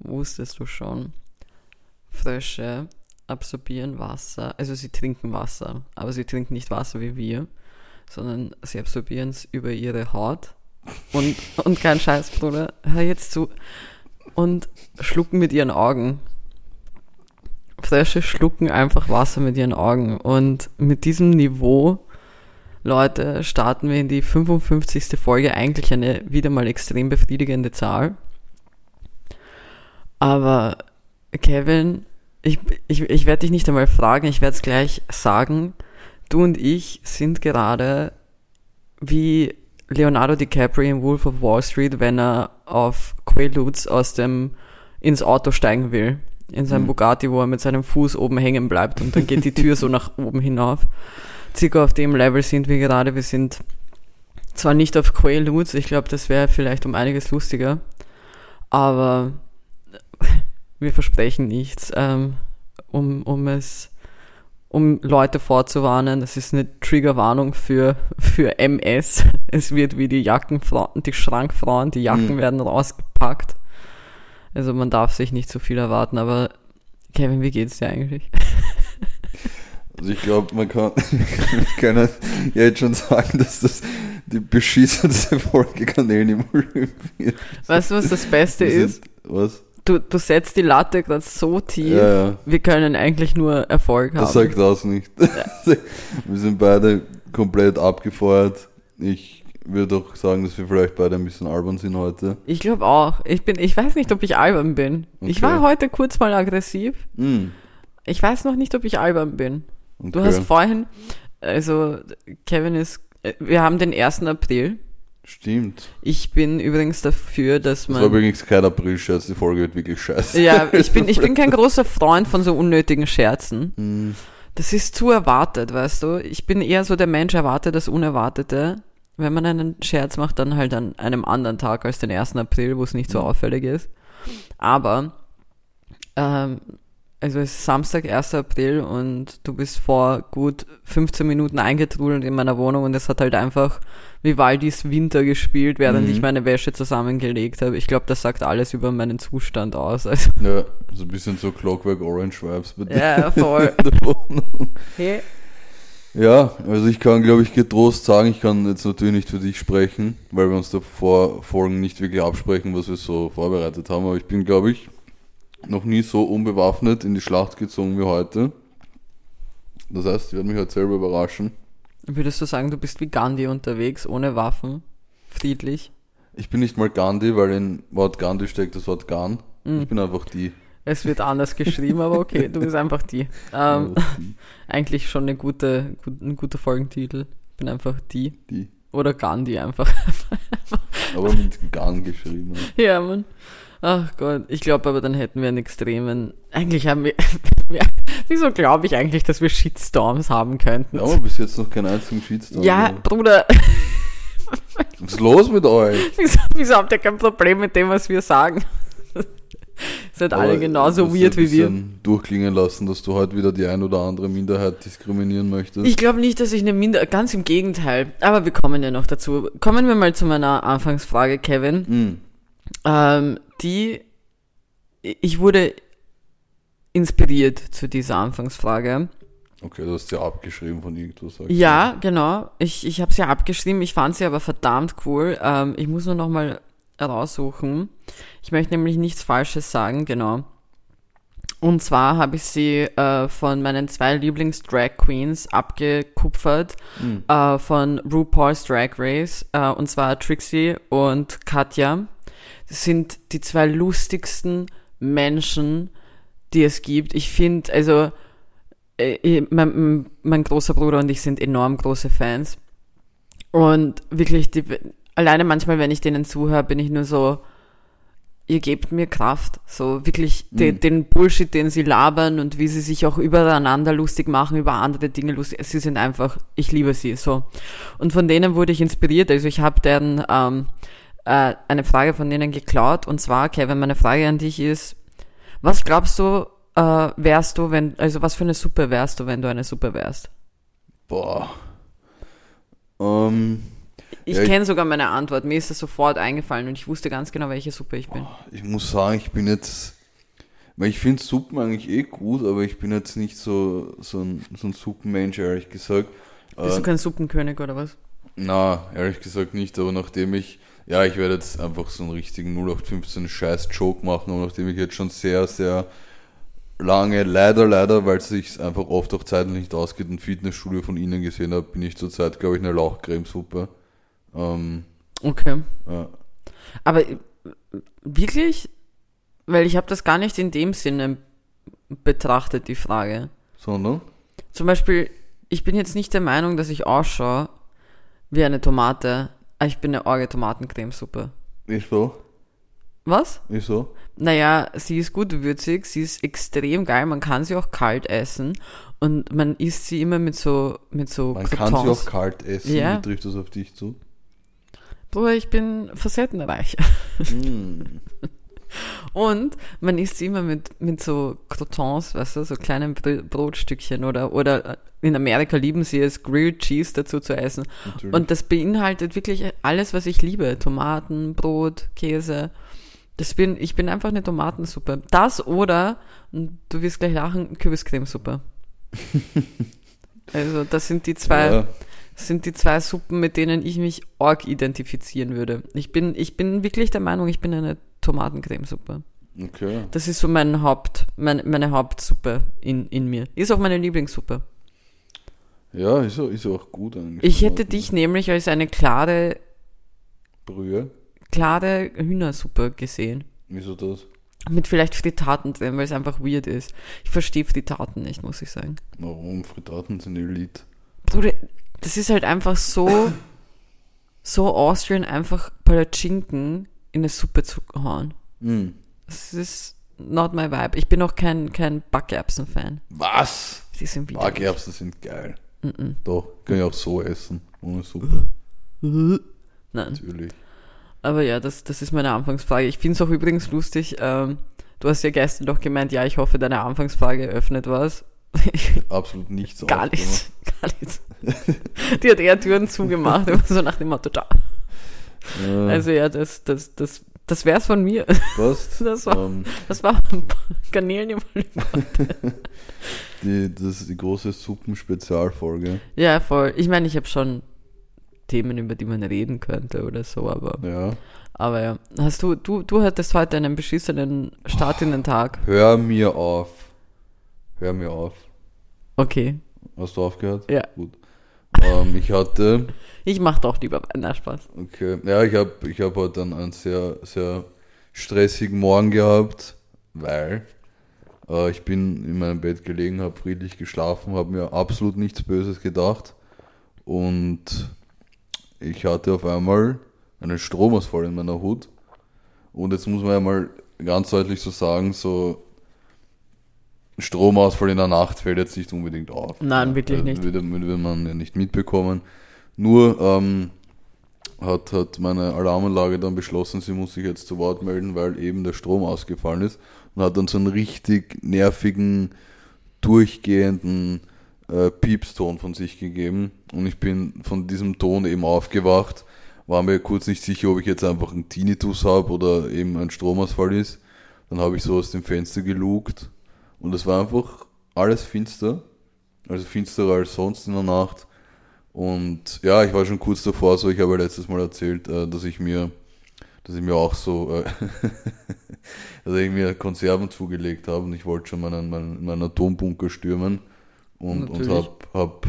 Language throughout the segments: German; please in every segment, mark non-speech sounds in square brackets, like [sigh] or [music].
wusstest du schon, Frösche absorbieren Wasser, also sie trinken Wasser, aber sie trinken nicht Wasser wie wir, sondern sie absorbieren es über ihre Haut und, [laughs] und kein Scheiß, Bruder, hör jetzt zu, und schlucken mit ihren Augen. Frösche schlucken einfach Wasser mit ihren Augen und mit diesem Niveau Leute, starten wir in die 55. Folge. Eigentlich eine wieder mal extrem befriedigende Zahl. Aber Kevin, ich, ich, ich werde dich nicht einmal fragen, ich werde es gleich sagen. Du und ich sind gerade wie Leonardo DiCaprio in Wolf of Wall Street, wenn er auf Quaaludes aus dem ins Auto steigen will. In seinem mhm. Bugatti, wo er mit seinem Fuß oben hängen bleibt und dann geht die Tür so nach oben hinauf. Circa auf dem Level sind wir gerade. Wir sind zwar nicht auf Quaaludes, ich glaube, das wäre vielleicht um einiges lustiger, aber wir versprechen nichts, ähm, um, um es, um Leute vorzuwarnen. Das ist eine Triggerwarnung für, für MS. Es wird wie die Jackenfrauen, die Schrankfrauen, die Jacken mhm. werden rausgepackt. Also man darf sich nicht so viel erwarten, aber Kevin, wie geht's dir eigentlich? [laughs] Also ich glaube, man kann, [laughs] kann ja jetzt schon sagen, dass das die beschissenste Folge Kanälen im Olymp wird. Weißt du, was das Beste sind, ist? Was? Du, du setzt die Latte gerade so tief, ja, ja. wir können eigentlich nur Erfolg haben. Das sagt das nicht. Ja. [laughs] wir sind beide komplett abgefeuert. Ich würde auch sagen, dass wir vielleicht beide ein bisschen albern sind heute. Ich glaube auch. Ich bin, ich weiß nicht, ob ich albern bin. Okay. Ich war heute kurz mal aggressiv. Mm. Ich weiß noch nicht, ob ich albern bin. Okay. Du hast vorhin, also Kevin ist, wir haben den 1. April. Stimmt. Ich bin übrigens dafür, dass man. Das war übrigens kein April-Scherz, die Folge wird wirklich scheiße. Ja, [laughs] ich bin, ich bin kein großer Freund von so unnötigen Scherzen. Mm. Das ist zu erwartet, weißt du? Ich bin eher so der Mensch, erwartet das Unerwartete. Wenn man einen Scherz macht, dann halt an einem anderen Tag als den 1. April, wo es nicht so mhm. auffällig ist. Aber ähm, also es ist Samstag, 1. April und du bist vor gut 15 Minuten eingetrudelt in meiner Wohnung und es hat halt einfach Vivaldis Winter gespielt, während mhm. ich meine Wäsche zusammengelegt habe. Ich glaube, das sagt alles über meinen Zustand aus. Also ja, so ein bisschen so Clockwork Orange Vibes bei. Ja, voll. hey. Ja, also ich kann, glaube ich, getrost sagen, ich kann jetzt natürlich nicht für dich sprechen, weil wir uns da vor Folgen nicht wirklich absprechen, was wir so vorbereitet haben, aber ich bin, glaube ich, noch nie so unbewaffnet in die Schlacht gezogen wie heute. Das heißt, ich werde mich heute selber überraschen. Würdest du sagen, du bist wie Gandhi unterwegs, ohne Waffen, friedlich? Ich bin nicht mal Gandhi, weil in Wort Gandhi steckt das Wort Gan. Mhm. Ich bin einfach die. Es wird anders geschrieben, aber okay, du bist einfach die. [laughs] Ähm, eigentlich schon eine gute, gut, ein guter Folgentitel. Ich bin einfach die. Die. Oder Gandhi einfach. [laughs] aber mit Gan geschrieben. Ja, man. Ach Gott, ich glaube aber, dann hätten wir einen extremen. Eigentlich haben wir. [laughs] wieso glaube ich eigentlich, dass wir Shitstorms haben könnten? Ja, aber bis jetzt noch keinen einzigen Shitstorm. Ja. Bruder. Was ist los mit euch? [laughs] Wieso, wieso habt ihr kein Problem mit dem, was wir sagen? [laughs] Seid alle genauso weird wie wir. durchklingen lassen, dass du heute wieder die ein oder andere Minderheit diskriminieren möchtest. Ich glaube nicht, dass ich eine Minderheit, ganz im Gegenteil. Aber wir kommen ja noch dazu. Kommen wir mal zu meiner Anfangsfrage, Kevin. Mm. Ähm, die, ich wurde inspiriert zu dieser Anfangsfrage. Okay, du hast sie abgeschrieben von irgendwas. Ja, du? genau. Ich, ich habe sie abgeschrieben. Ich fand sie aber verdammt cool. Ähm, ich muss nur noch mal raussuchen. Ich möchte nämlich nichts Falsches sagen, genau. Und zwar habe ich sie äh, von meinen zwei Lieblings-Drag Queens abgekupfert, mhm. äh, von RuPaul's Drag Race, äh, und zwar Trixie und Katja sind die zwei lustigsten Menschen, die es gibt. Ich finde, also äh, mein, mein, großer Bruder und ich sind enorm große Fans. Und wirklich, die, alleine manchmal, wenn ich denen zuhöre, bin ich nur so, ihr gebt mir Kraft. So wirklich mhm. de, den Bullshit, den sie labern und wie sie sich auch übereinander lustig machen, über andere Dinge lustig. Sie sind einfach, ich liebe sie so. Und von denen wurde ich inspiriert. Also ich habe deren ähm, äh, eine Frage von denen geklaut. Und zwar, Kevin, meine Frage an dich ist, was glaubst du, äh, wärst du, wenn, also was für eine Suppe wärst du, wenn du eine Suppe wärst? Boah. Ähm. Ich Ja, kenne sogar meine Antwort. Mir ist das sofort eingefallen und ich wusste ganz genau, welche Suppe ich bin. Ich muss sagen, ich bin jetzt, weil ich finde Suppen eigentlich eh gut, aber ich bin jetzt nicht so, so, ein, so ein Suppenmensch, ehrlich gesagt. Bist Äh, du kein Suppenkönig oder was? na, ehrlich gesagt nicht, aber nachdem ich, ja, ich werde jetzt einfach so einen richtigen 0815 Scheiß-Joke machen, aber nachdem ich jetzt schon sehr, sehr lange, leider, leider, weil es sich einfach oft auch zeitlich nicht ausgeht, ein Fitnessstudio von Ihnen gesehen habe, bin ich zurzeit, glaube ich, eine Lauchcremesuppe. Ähm, Okay. ja. Aber äh, wirklich? Weil ich habe das gar nicht in dem Sinne betrachtet, die Frage. Sondern? Zum Beispiel, ich bin jetzt nicht der Meinung, dass ich ausschaue wie eine Tomate. Aber Ich bin eine orge Tomatencremesuppe. Ist so? Was? Ist so? Naja, sie ist gut würzig, sie ist extrem geil, man kann sie auch kalt essen und man isst sie immer mit so, mit so Man kann sie auch kalt essen. Ja. Wie trifft das auf dich zu? Bruder, ich bin facettenreich. Mm. [laughs] Und man isst sie immer mit, mit so Croutons, weißt du, so kleinen Br- Brotstückchen oder, oder in Amerika lieben sie es, Grilled Cheese dazu zu essen. Natürlich. Und das beinhaltet wirklich alles, was ich liebe. Tomaten, Brot, Käse. Das bin, ich bin einfach eine Tomatensuppe. Das oder, und du wirst gleich lachen, Kürbiscremesuppe. [laughs] also das sind die zwei, ja, sind die zwei Suppen, mit denen ich mich arg identifizieren würde. Ich bin, ich bin wirklich der Meinung, ich bin eine Tomatencremesuppe. okay. Das ist so mein Haupt, meine, meine Hauptsuppe in, in mir. Ist auch meine Lieblingssuppe. Ja, ist, auch- ist auch gut eigentlich. Ich hätte dich nämlich als eine klare, Brühe. klare Hühnersuppe gesehen. Wieso das? Mit vielleicht Fritaten drin, weil es einfach weird ist. Ich verstehe Fritaten nicht, muss ich sagen. Warum? Fritaten sind Elite. Bruder, das ist halt einfach so, so Austrian, einfach Palatschinken in eine Suppe zu hauen. Mm. Das ist not my vibe. Ich bin auch kein, kein Backerbsen-Fan. Was? Die sind wieder. Backerbsen sind geil. Mm Doch, kann ich auch so essen. Ohne Suppe. [laughs] Nein. Natürlich. Aber ja, das, das ist meine Anfangsfrage. Ich finde es auch übrigens lustig, ähm, du hast ja gestern doch gemeint, ja, ich hoffe, deine Anfangsfrage öffnet was. [laughs] Absolut nichts Gar nichts. Gar nichts. [laughs] Die hat eher Türen zugemacht, immer so nach dem Motto, da. Äh, Also ja, das, das, das, das wär's von mir. passt. [laughs] Das war, Ähm, das war Garnelen im [laughs] die, das ist die große Suppen-Spezialfolge. Ja, voll. Ich meine, ich habe schon Themen, über die man reden könnte oder so, aber, Ja. aber ja. Hast du, du, du hattest heute einen beschissenen Start in den Tag. Hör mir auf. Hör mir auf. Okay. Hast du aufgehört? Ja. Gut. Ähm, ich hatte, Ich mach doch lieber na Spaß. okay, ja, ich habe ich hab heute einen, einen sehr, sehr stressigen Morgen gehabt, weil äh, ich bin in meinem Bett gelegen, habe friedlich geschlafen, habe mir absolut nichts Böses gedacht und ich hatte auf einmal einen Stromausfall in meiner Hut und jetzt muss man ja mal ganz deutlich so sagen, so Stromausfall in der Nacht fällt jetzt nicht unbedingt auf. Nein, wirklich Äh, nicht. Würde, würde man ja nicht mitbekommen. Nur ähm, hat, hat meine Alarmanlage dann beschlossen, sie muss sich jetzt zu Wort melden, weil eben der Strom ausgefallen ist und hat dann so einen richtig nervigen, durchgehenden äh, Piepston von sich gegeben. Und ich bin von diesem Ton eben aufgewacht, war mir kurz nicht sicher, ob ich jetzt einfach einen Tinnitus habe oder eben ein Stromausfall ist. Dann habe ich so aus dem Fenster gelugt und es war einfach alles finster, also finsterer als sonst in der Nacht. Und ja, ich war schon kurz davor, so ich habe ja letztes Mal erzählt, äh, dass ich mir, dass ich mir auch so, äh, [laughs] dass ich mir Konserven zugelegt habe und ich wollte schon meinen, meinen, meinen Atombunker stürmen und, und Natürlich. hab, hab,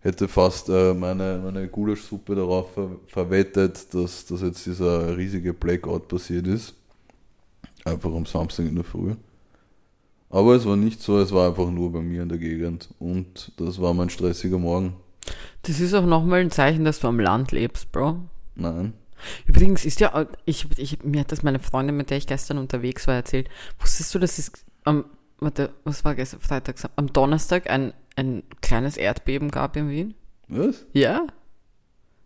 hätte fast äh, meine, meine Gulaschsuppe darauf ver verwettet, dass, dass jetzt dieser riesige Blackout passiert ist. Einfach am Samstag in der Früh. Aber es war nicht so, es war einfach nur bei mir in der Gegend. Und das war mein stressiger Morgen. Das ist auch nochmal ein Zeichen, dass du am Land lebst, Bro. Nein. Übrigens ist ja, ich, ich, mir hat das meine Freundin, mit der ich gestern unterwegs war, erzählt. Wusstest du, dass es am, warte, was war gestern, Freitag, am Donnerstag ein, ein kleines Erdbeben gab in Wien? Was? Ja?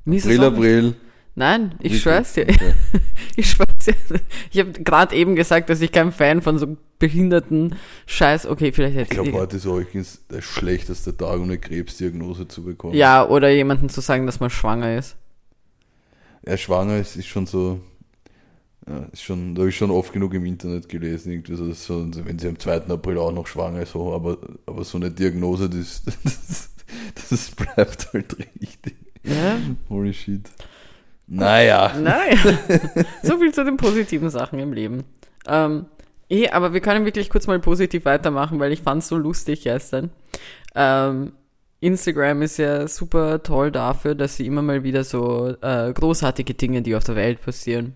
April, April. Nein, ich Wirklich? schwör's dir. Okay. [laughs] Ich schwör's dir. Ich habe gerade eben gesagt, dass ich kein Fan von so behinderten Scheiß. Okay, vielleicht Ich hätte glaube, heute ist euch der schlechteste Tag, um eine Krebsdiagnose zu bekommen. Ja, oder jemanden zu sagen, dass man schwanger ist. er schwanger ist, ist schon so, ja, ist schon, da habe ich schon oft genug im Internet gelesen, irgendwie so, so, wenn sie am 2. April auch noch schwanger ist, so, aber, aber so eine Diagnose, das, [laughs] das, das bleibt halt richtig. Ja. Holy shit. Naja. Naja. [laughs] so viel zu den positiven Sachen im Leben. Ähm, eh, aber wir können wirklich kurz mal positiv weitermachen, weil ich fand es so lustig gestern. Ähm, Instagram ist ja super toll dafür, dass sie immer mal wieder so äh, großartige Dinge, die auf der Welt passieren,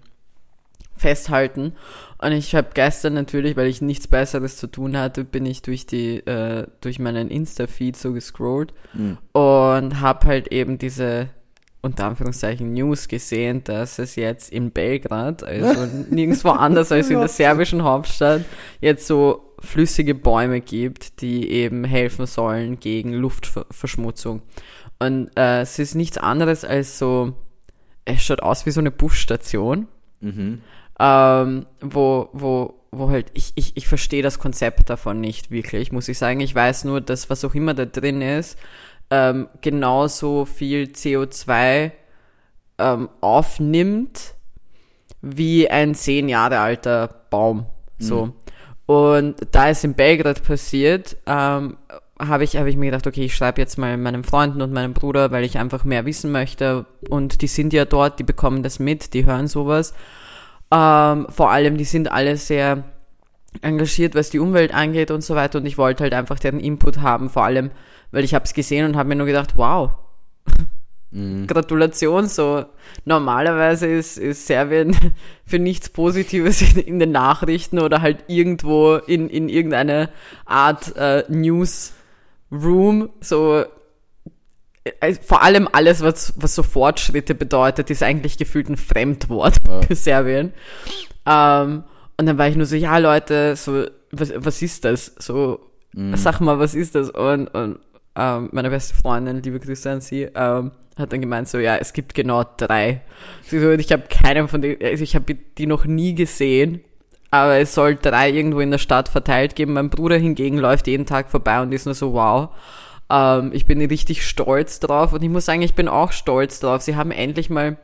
festhalten. Und ich habe gestern natürlich, weil ich nichts Besseres zu tun hatte, bin ich durch die äh, durch meinen Insta-Feed so gescrollt mhm. und habe halt eben diese unter Anführungszeichen News gesehen, dass es jetzt in Belgrad, also [laughs] nirgendwo anders als in der serbischen Hauptstadt, jetzt so flüssige Bäume gibt, die eben helfen sollen gegen Luftverschmutzung. Und äh, es ist nichts anderes als so, es schaut aus wie so eine Busstation, mhm. ähm, wo, wo, wo halt, ich, ich, ich verstehe das Konzept davon nicht wirklich, muss ich sagen. Ich weiß nur, dass was auch immer da drin ist, ähm, genauso viel CO2 ähm, aufnimmt wie ein zehn Jahre alter Baum. So. Mhm. Und da es in Belgrad passiert, ähm, habe ich, hab ich mir gedacht, okay, ich schreibe jetzt mal meinen Freunden und meinem Bruder, weil ich einfach mehr wissen möchte. Und die sind ja dort, die bekommen das mit, die hören sowas. Ähm, vor allem, die sind alle sehr engagiert, was die Umwelt angeht und so weiter. Und ich wollte halt einfach deren Input haben, vor allem, weil ich habe es gesehen und habe mir nur gedacht, wow, [laughs] mhm. Gratulation. So normalerweise ist, ist Serbien [laughs] für nichts Positives in, in, den Nachrichten oder halt irgendwo in, in irgendeine Art äh, Newsroom. So äh, vor allem alles, was, was so Fortschritte bedeutet, ist eigentlich gefühlt ein Fremdwort ja. für Serbien. Ähm, und dann war ich nur so, ja Leute, so, was, was ist das? So, mhm. sag mal, was ist das? Und, und ähm, meine beste Freundin, liebe Grüße an sie, ähm, hat dann gemeint so, ja, es gibt genau drei. So, ich habe keinen von denen, also ich habe die noch nie gesehen, aber es soll drei irgendwo in der Stadt verteilt geben. Mein Bruder hingegen läuft jeden Tag vorbei und ist nur so, wow. Ähm, ich bin richtig stolz drauf und ich muss sagen, ich bin auch stolz drauf. Sie haben endlich mal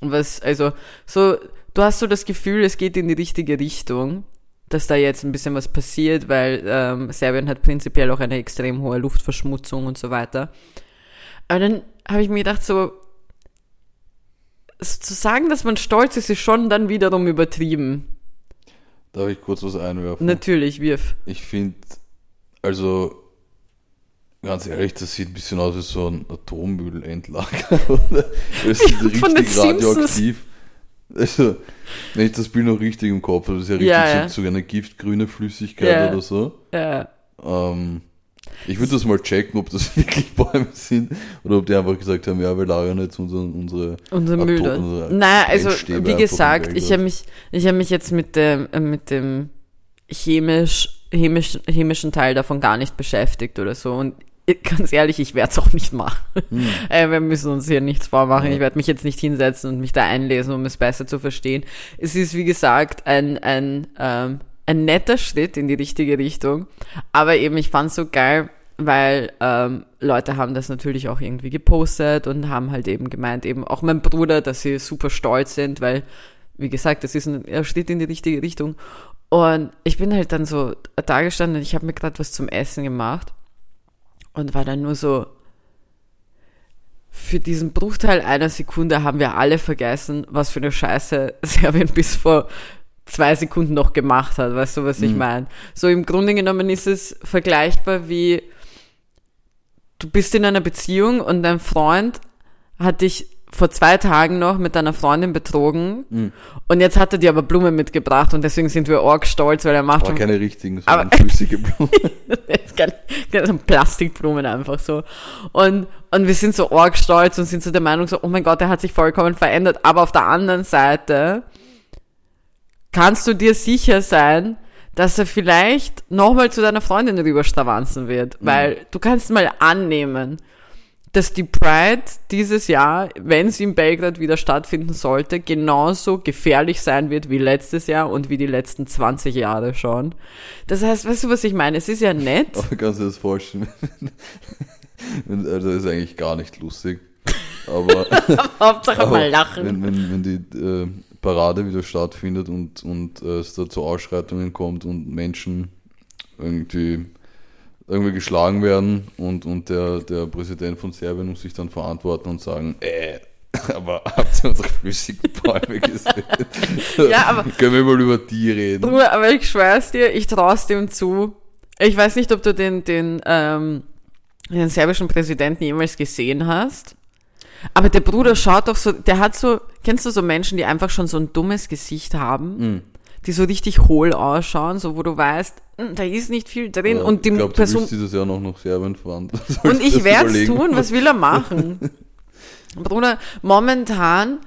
was, also so, du hast so das Gefühl, es geht in die richtige Richtung dass da jetzt ein bisschen was passiert, weil ähm, Serbien hat prinzipiell auch eine extrem hohe Luftverschmutzung und so weiter. Aber dann habe ich mir gedacht, so zu sagen, dass man stolz ist, ist schon dann wiederum übertrieben. Darf ich kurz was einwerfen? Natürlich, wirf. Ich finde, also ganz ehrlich, das sieht ein bisschen aus wie so ein Atommüllendlager. [laughs] das ist richtig radioaktiv. Also, wenn ich das Bild noch richtig im Kopf habe, das ist ja richtig ja, ja. So, so, eine giftgrüne Flüssigkeit ja. oder so. Ja. Ähm, ich würde das mal checken, ob das [laughs] wirklich Bäume sind oder ob die einfach gesagt haben, ja, wir lagern jetzt unsere unsere, unsere Müll. Unsere naja, also wie gesagt, ich habe mich ich habe mich jetzt mit dem äh, mit dem chemisch, chemisch chemischen Teil davon gar nicht beschäftigt oder so und [laughs] ganz ehrlich, ich werde es auch nicht machen. Hm. [laughs] Äh, wir müssen uns hier nichts vormachen. Ja. Ich werde mich jetzt nicht hinsetzen und mich da einlesen, um es besser zu verstehen. Es ist, wie gesagt, ein, ein, ähm, ein netter Schritt in die richtige Richtung. Aber eben, ich fand es so geil, weil ähm, Leute haben das natürlich auch irgendwie gepostet und haben halt eben gemeint, eben auch mein Bruder, dass sie super stolz sind, weil, wie gesagt, das ist ein Schritt in die richtige Richtung. Und ich bin halt dann so da gestanden und ich habe mir gerade was zum Essen gemacht und war dann nur so, für diesen Bruchteil einer Sekunde haben wir alle vergessen, was für eine Scheiße [laughs] Serbien bis vor zwei Sekunden noch gemacht hat. Weißt du, was ich mhm. meine? So im Grunde genommen ist es vergleichbar wie du bist in einer Beziehung und dein Freund hat dich vor zwei Tagen noch mit deiner Freundin betrogen mhm. und jetzt hat er dir aber Blumen mitgebracht und deswegen sind wir arg stolz, weil er macht aber keine richtigen, sondern flüssige Blumen. [laughs] keine, keine Plastikblumen einfach so. Und, und wir sind so arg stolz und sind so der Meinung so, oh mein Gott, er hat sich vollkommen verändert. Aber auf der anderen Seite kannst du dir sicher sein, dass er vielleicht nochmal zu deiner Freundin rüberstravanzen wird. Mhm. Weil du kannst mal annehmen, dass die Pride dieses Jahr, wenn sie in Belgrad wieder stattfinden sollte, genauso gefährlich sein wird wie letztes Jahr und wie die letzten 20 Jahre schon. Das heißt, weißt du, was ich meine? Es ist ja nett. [laughs] Aber kannst du dir das vorstellen? [laughs] also, das ist eigentlich gar nicht lustig. [laughs] Aber, Hauptsache aber mal lachen. Wenn, wenn, wenn die äh, Parade wieder stattfindet und, und äh, es da zu Ausschreitungen kommt und Menschen irgendwie irgendwie geschlagen werden und, und der, der Präsident von Serbien muss sich dann verantworten und sagen, äh, [laughs] aber habt ihr unsere flüssigen Bäume gesehen? ja, aber. Können wir mal über die reden? Aber ich schwör's dir, ich trau's dem zu. Ich weiß nicht, ob du den, den, ähm, den serbischen Präsidenten jemals gesehen hast. Aber der Bruder schaut doch so, der hat so, kennst du so Menschen, die einfach schon so ein dummes Gesicht haben? Mm. Die so richtig hohl ausschauen, so wo du weißt, hm, da ist nicht viel drin. Ja, und die ich glaube, du bist dieses Jahr noch nach Serbien fahren. Und ich werde es tun, was will er [laughs] machen? Bruder, momentan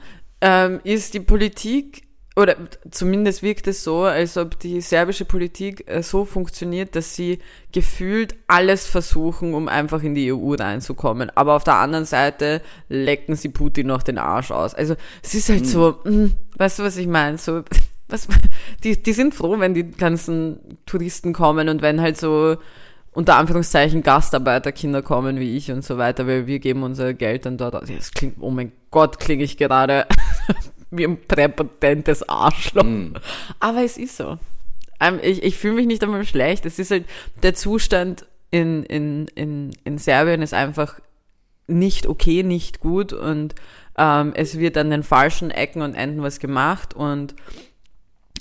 ähm, ist die Politik, oder zumindest wirkt es so, als ob die serbische Politik äh, so funktioniert, dass sie gefühlt alles versuchen, um einfach in die EU reinzukommen. Aber auf der anderen Seite lecken sie Putin noch den Arsch aus. Also es ist halt mhm. so, mh, hm, weißt du, was ich meine? So, was, [laughs] die, die sind froh, wenn die ganzen Touristen kommen und wenn halt so unter Anführungszeichen Gastarbeiterkinder kommen wie ich und so weiter, weil wir geben unser Geld dann dort aus. Das klingt, oh mein Gott, klinge ich gerade [laughs] wie ein präpotentes Arschloch. Mm. Aber es ist so. Ähm, ich, ich fühle mich nicht einmal schlecht. Es ist halt, der Zustand in, in, in, in Serbien ist einfach nicht okay, nicht gut und ähm, es wird an den falschen Ecken und Enden was gemacht und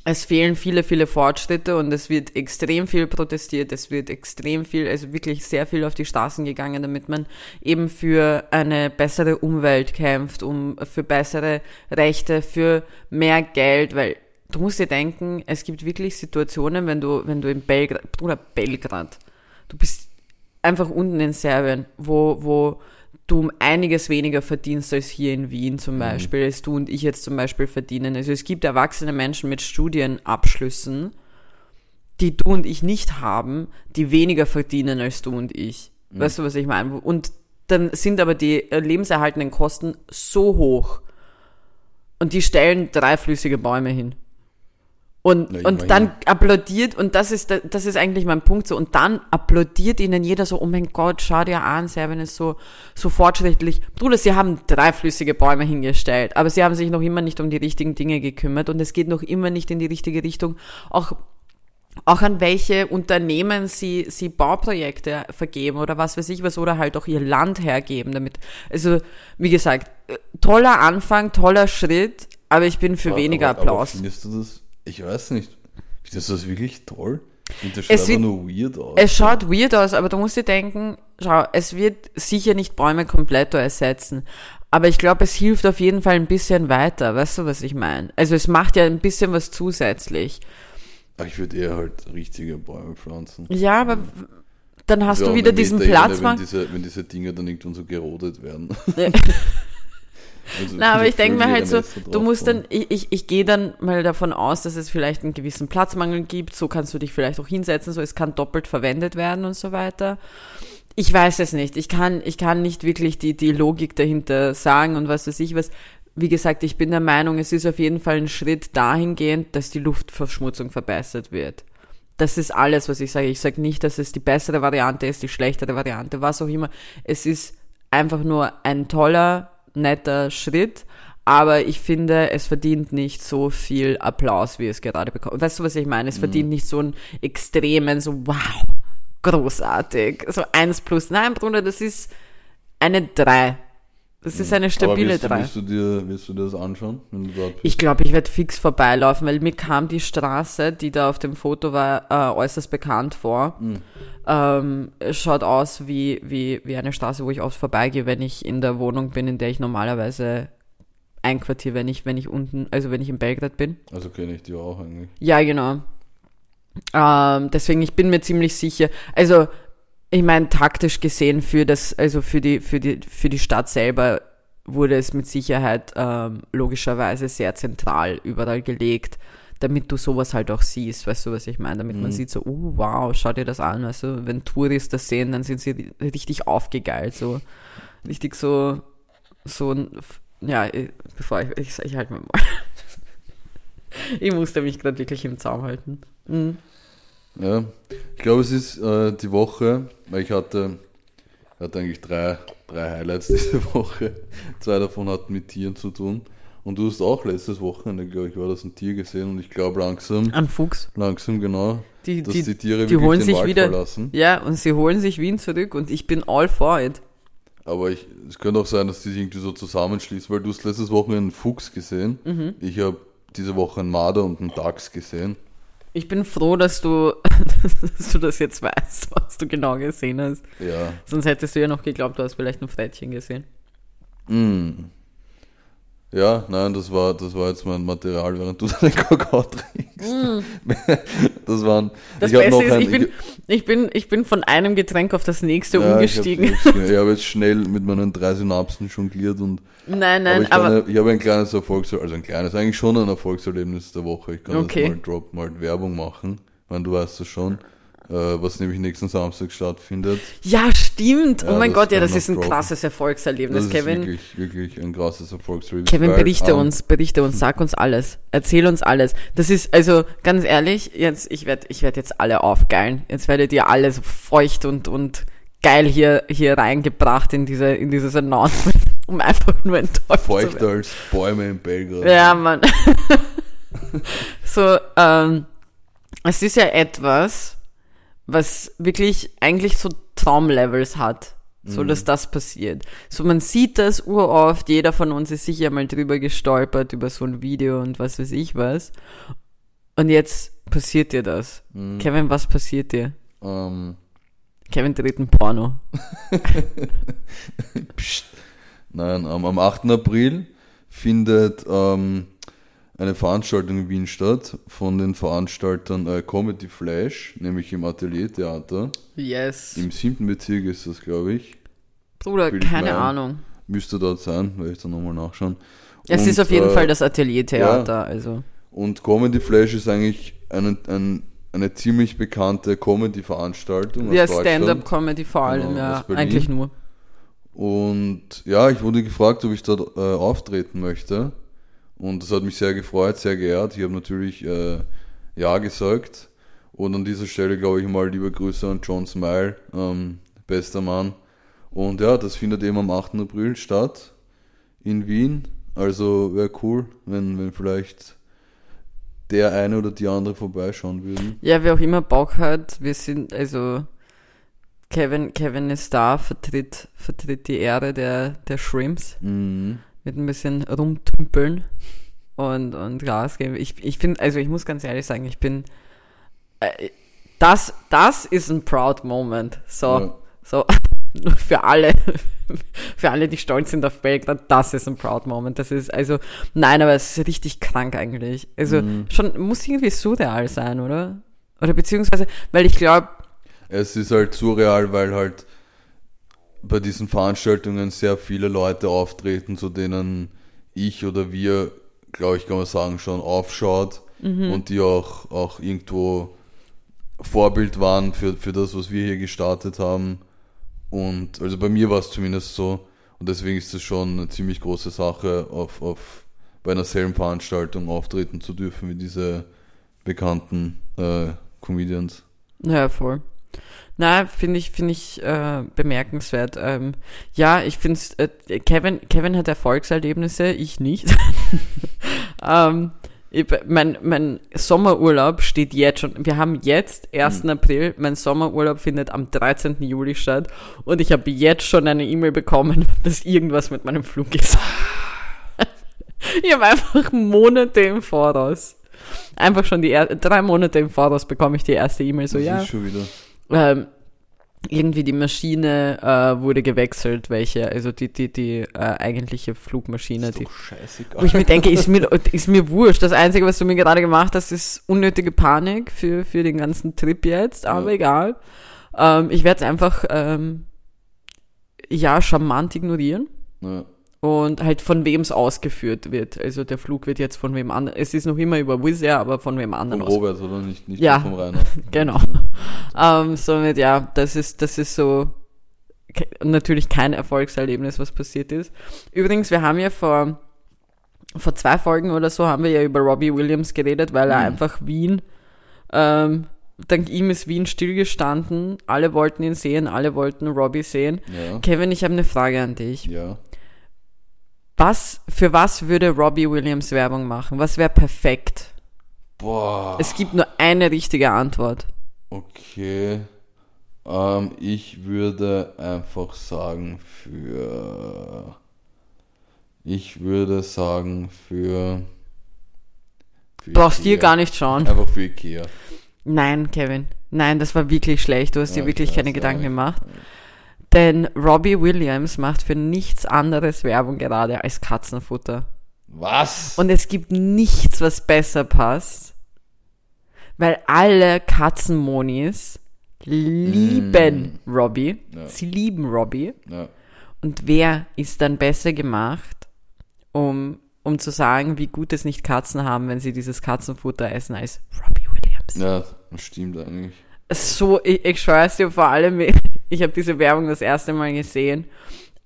es fehlen viele, viele Fortschritte und es wird extrem viel protestiert, es wird extrem viel, also wirklich sehr viel auf die Straßen gegangen, damit man eben für eine bessere Umwelt kämpft, um für bessere Rechte, für mehr Geld, weil du musst dir denken, es gibt wirklich Situationen, wenn du, wenn du in Belgrad, oder Belgrad, du bist einfach unten in Serbien, wo, wo du um einiges weniger verdienst als hier in Wien zum mhm. Beispiel, als du und ich jetzt zum Beispiel verdienen. Also es gibt erwachsene Menschen mit Studienabschlüssen, die du und ich nicht haben, die weniger verdienen als du und ich. Mhm. Weißt du, was ich meine? Und dann sind aber die äh, lebenserhaltenden Kosten so hoch und die stellen dreiflüssige Bäume hin. Und, ja, und dann applaudiert, und das ist, das ist eigentlich mein Punkt so, und dann applaudiert ihnen jeder so, oh mein Gott, schau dir an, Serbien ist so, so fortschrittlich. Bruder, sie haben dreiflüssige Bäume hingestellt, aber sie haben sich noch immer nicht um die richtigen Dinge gekümmert und es geht noch immer nicht in die richtige Richtung. Auch, auch an welche Unternehmen sie, sie Bauprojekte vergeben oder was weiß ich was, oder halt auch ihr Land hergeben damit. Also, wie gesagt, toller Anfang, toller Schritt, aber ich bin für aber, weniger aber, Applaus. Aber findest du das ich weiß nicht. Ist das wirklich toll? Und das schaut es wird, nur weird aus. Es schaut weird aus, aber du musst dir denken, schau, es wird sicher nicht Bäume komplett ersetzen. Aber ich glaube, es hilft auf jeden Fall ein bisschen weiter. Weißt du, was ich meine? Also es macht ja ein bisschen was zusätzlich. Ich würde eher halt richtige Bäume pflanzen. Ja, aber dann hast du wieder diesen Platz. Wenn diese, wenn diese Dinge dann irgendwann so gerodet werden. [laughs] Also Na, aber ich denke mir halt so, du musst dann, ich, ich, ich gehe dann mal davon aus, dass es vielleicht einen gewissen Platzmangel gibt, so kannst du dich vielleicht auch hinsetzen, so es kann doppelt verwendet werden und so weiter. Ich weiß es nicht. Ich kann, ich kann nicht wirklich die, die Logik dahinter sagen und was weiß ich was. Wie gesagt, ich bin der Meinung, es ist auf jeden Fall ein Schritt dahingehend, dass die Luftverschmutzung verbessert wird. Das ist alles, was ich sage. Ich sage nicht, dass es die bessere Variante ist, die schlechtere Variante, was auch immer. Es ist einfach nur ein toller netter Schritt, aber ich finde, es verdient nicht so viel Applaus, wie es gerade bekommt. Weißt du, was ich meine? Es mhm. verdient nicht so einen extremen, so wow, großartig, so eins plus. Nein, Bruder, das ist eine drei. Das ist eine stabile willst, du, willst du dir, willst du dir das anschauen, wenn du dort bist? Ich glaube, ich werde fix vorbeilaufen, weil mir kam die Straße, die da auf dem Foto war, äh, äußerst bekannt vor. Mhm. Ähm, schaut aus wie, wie, wie eine Straße, wo ich oft vorbeigehe, wenn ich in der Wohnung bin, in der ich normalerweise einquartiere, wenn ich, wenn ich unten, also wenn ich in Belgrad bin. Also kenne ich die auch eigentlich. Ja, genau. Ähm, deswegen, ich bin mir ziemlich sicher. Also ich meine, taktisch gesehen für das, also für die, für die, für die Stadt selber wurde es mit Sicherheit ähm, logischerweise sehr zentral überall gelegt, damit du sowas halt auch siehst, weißt du, was ich meine? Damit mhm. man sieht so, oh wow, schau dir das an, also wenn Touristen das sehen, dann sind sie richtig aufgegeilt, so richtig so, so, ja, bevor ich, ich, ich halte mal mal. [laughs] ich musste mich gerade wirklich im Zaum halten. Mhm. Ja, ich glaube, es ist äh, die Woche, weil ich hatte hat eigentlich drei, drei Highlights [laughs] diese Woche. Zwei davon hatten mit Tieren zu tun. Und du hast auch letztes Wochenende, glaube ich, war das ein Tier gesehen und ich glaube langsam. Ein Fuchs. Langsam, genau. Die, dass die, die Tiere die holen den sich Wald wieder. verlassen. Ja, und sie holen sich Wien zurück und ich bin all for it. Aber ich, es könnte auch sein, dass die sich irgendwie so zusammenschließen, weil du hast letztes Wochenende einen Fuchs gesehen. Mhm. Ich habe diese Woche einen Marder und einen Dachs gesehen. Ich bin froh, dass du, [laughs] dass du das jetzt weißt, was du genau gesehen hast. Ja. Sonst hättest du ja noch geglaubt, du hast vielleicht ein Frettchen gesehen. Mm. Ja, nein, das war, das war jetzt mein Material, während du [laughs] deinen Kakao trinkst. Das waren. Das ich Beste ist, ein- ich bin, ich, bin, ich bin von einem Getränk auf das nächste Ja, umgestiegen. Ich habe ich hab jetzt schnell mit meinen drei Synapsen jongliert und Nein, aber nein, ich, aber, ja- ich habe ein kleines Erfolgserlebnis, also ein kleines, eigentlich schon ein Erfolgserlebnis der Woche. Ich kann Okay. das mal drop, mal Werbung machen. Ich meine, du weißt das schon, was nämlich nächsten Samstag stattfindet. ja, stimmt. Ja, oh mein das Gott, ja, das ist ein droppen. krasses Das Erfolgserlebnis, ist Kevin. wirklich, wirklich ein krasses Erfolgserlebnis. Kevin, berichte am- uns, berichte uns, sag uns alles. Erzähl uns alles. Das ist, also, ganz ehrlich, jetzt, ich werde ich werd jetzt alle aufgeilen. Jetzt werdet ihr alle so feucht und, und geil hier, hier reingebracht in diese, in dieses Announcement, [laughs] um einfach nur enttäuscht zu werden. Feuchter als Bäume in Belgrad. Ja, Mann. [laughs] so, ähm, es ist ja etwas, was wirklich eigentlich so Traumlevels hat. So, dass das passiert. So, man sieht das uroft, jeder von uns ist sicher mal drüber gestolpert, über so ein Video und was weiß ich was. Und jetzt passiert dir das. Kevin, was passiert dir? Ähm, Kevin dreht ein Porno. [laughs] Psst. Nein, am, am 8. April findet ähm, eine Veranstaltung in Wien statt von den Veranstaltern äh, Comedy Flash, nämlich im Ateliertheater. Yes. Im siebten Bezirk ist das, glaube ich. Bruder, ich keine meinen. Ahnung. Müsste dort sein, werde ich dann nochmal nachschauen. Es Und, ist auf jeden äh, Fall das Ateliertheater, also. Und Comedy Flash ist eigentlich eine, ein, eine ziemlich bekannte Comedy-Veranstaltung. Ja. Stand-up-Comedy vor allem, Genau, ja. aus Berlin. Eigentlich nur. Und ja, ich wurde gefragt, ob ich dort äh, auftreten möchte. Und das hat mich sehr gefreut, sehr geehrt. Ich habe natürlich äh, Ja gesagt. Und an dieser Stelle, glaube ich, mal liebe Grüße an John Smile, ähm, bester Mann. Und ja, das findet eben am 8. April statt in Wien. Also wäre cool, wenn, wenn vielleicht der eine oder die andere vorbeischauen würden. Ja, wer auch immer Bock hat, wir sind, also Kevin, Kevin ist da, vertritt, vertritt die Ehre der, der Shrimps, Mhm. Mit ein bisschen rumtümpeln und, und Gas geben. Ich, ich finde, also ich muss ganz ehrlich sagen, ich bin, äh, das, das ist ein proud Moment. So, Ja. so, [laughs] für alle, [laughs] für alle, die stolz sind auf Belgrad, das ist ein proud Moment. Das ist, also, nein, aber es ist richtig krank eigentlich. Also, schon, muss irgendwie surreal sein, oder? Oder beziehungsweise, weil ich glaube, Es ist halt surreal, weil halt bei diesen Veranstaltungen sehr viele Leute auftreten, zu denen ich oder wir, glaube ich, kann man sagen, schon aufschaut und die auch, auch irgendwo Vorbild waren für, für das, was wir hier gestartet haben. Und also bei mir war es zumindest so. Und deswegen ist es schon eine ziemlich große Sache, auf, auf bei einer selben Veranstaltung auftreten zu dürfen wie diese bekannten äh, Comedians. Ja, voll. Na, finde ich, finde ich äh, bemerkenswert. Ähm, ja, ich finde es, äh, Kevin, Kevin hat Erfolgserlebnisse, ich nicht. [laughs] ähm, ich, mein, mein Sommerurlaub steht jetzt schon. Wir haben jetzt 1. April, mein Sommerurlaub findet am 13. Juli statt und ich habe jetzt schon eine E-Mail bekommen, [laughs] dass irgendwas mit meinem Flug ist. [laughs] ich habe einfach Monate im Voraus. Einfach schon die er drei Monate im Voraus bekomme ich die erste E-Mail so, Das ja ist schon wieder. Ähm, irgendwie die Maschine äh, wurde gewechselt, welche, also die, die, die äh, eigentliche Flugmaschine, die, Doch scheißegal. wo ich mir denke, ist mir, ist mir wurscht. Das Einzige, was du mir gerade gemacht hast, ist unnötige Panik für, für den ganzen Trip jetzt, aber Ja. egal. Ähm, ich werde es einfach, ähm, ja, charmant ignorieren Ja. Und halt von wem es ausgeführt wird. Also der Flug wird jetzt von wem anderen, es ist noch immer über Wizz Air, aber von wem Von anderen aus. Robert, oder nicht, nicht Ja. vom Rainer. [laughs] Genau. Ähm, somit, ja, das ist, das ist so natürlich kein Erfolgserlebnis, was passiert ist. Übrigens, wir haben ja vor, vor zwei Folgen oder so haben wir ja über Robbie Williams geredet, weil er Mhm. einfach Wien ähm, dank ihm ist Wien stillgestanden. Alle wollten ihn sehen, alle wollten Robbie sehen. Ja. Kevin, ich habe eine Frage an dich. Ja. Was, für was würde Robbie Williams Werbung machen? Was wäre perfekt? Boah. Es gibt nur eine richtige Antwort. Okay. Ähm, ich würde einfach sagen für. Ich würde sagen für. für Brauchst dir Ikea. gar nicht schauen. Einfach für Ikea. Nein, Kevin. Nein, das war wirklich schlecht. Du hast Ja, dir wirklich ich keine Gedanken gemacht. Denn Robbie Williams macht für nichts anderes Werbung gerade als Katzenfutter. Was? Und es gibt nichts, was besser passt, weil alle Katzenmonis lieben Robbie. Mm. Ja. Sie lieben Robbie. ja. Und wer ist dann besser gemacht, um, um zu sagen, wie gut es nicht Katzen haben, wenn sie dieses Katzenfutter essen, als Robbie Williams? ja, das stimmt eigentlich. So, ich, ich schwöre es dir vor allem, ich habe diese Werbung das erste Mal gesehen,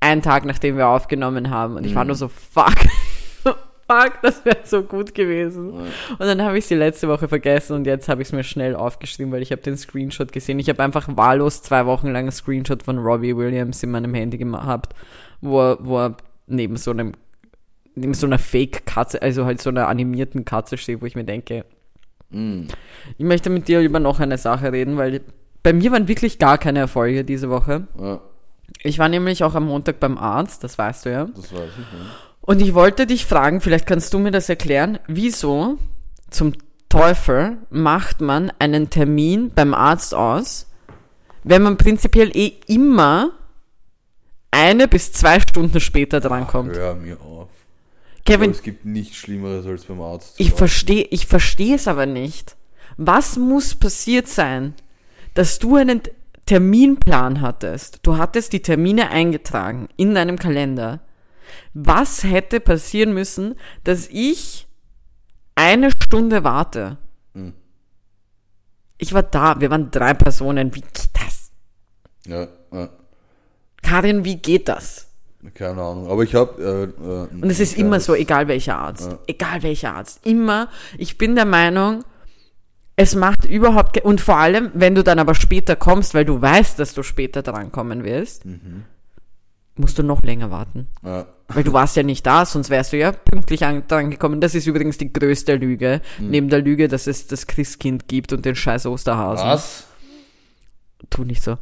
einen Tag nachdem wir aufgenommen haben. Und ich war nur so, fuck, [laughs] fuck, das wäre so gut gewesen. Und dann habe ich sie letzte Woche vergessen und jetzt habe ich es mir schnell aufgeschrieben, weil ich habe den Screenshot gesehen. Ich habe einfach wahllos zwei Wochen lang einen Screenshot von Robbie Williams in meinem Handy gehabt, wo er, wo er neben so einem neben so einer Fake-Katze, also halt so einer animierten Katze steht, wo ich mir denke, Mm. ich möchte mit dir über noch eine Sache reden, weil bei mir waren wirklich gar keine Erfolge diese Woche. Ja, Ich war nämlich auch am Montag beim Arzt, das weißt du ja. das weiß ich. Ja. Und ich wollte dich fragen, vielleicht kannst du mir das erklären, wieso zum Teufel macht man einen Termin beim Arzt aus, wenn man prinzipiell eh immer eine bis zwei Stunden später drankommt. Hör mir auf. Kevin, es gibt nichts Schlimmeres als beim Arzt. zu Ich verstehe, ich verstehe es aber nicht. Was muss passiert sein, dass du einen Terminplan hattest? Du hattest die Termine eingetragen in deinem Kalender. Was hätte passieren müssen, dass ich eine Stunde warte? Hm. Ich war da, wir waren drei Personen. Wie geht das? Ja, ja, Karin, wie geht das? keine Ahnung. Aber ich habe. Äh, äh, Und es ist immer so, egal welcher Arzt. Ja. Egal welcher Arzt. Immer, ich bin der Meinung, es macht überhaupt, und vor allem, wenn du dann aber später kommst, weil du weißt, dass du später drankommen wirst, Mhm. musst du noch länger warten. Ja, Weil du warst ja nicht da, sonst wärst du ja pünktlich an, drangekommen. Das ist übrigens die größte Lüge. Mhm. Neben der Lüge, dass es das Christkind gibt und den scheiß Osterhasen. was? Tu nicht so.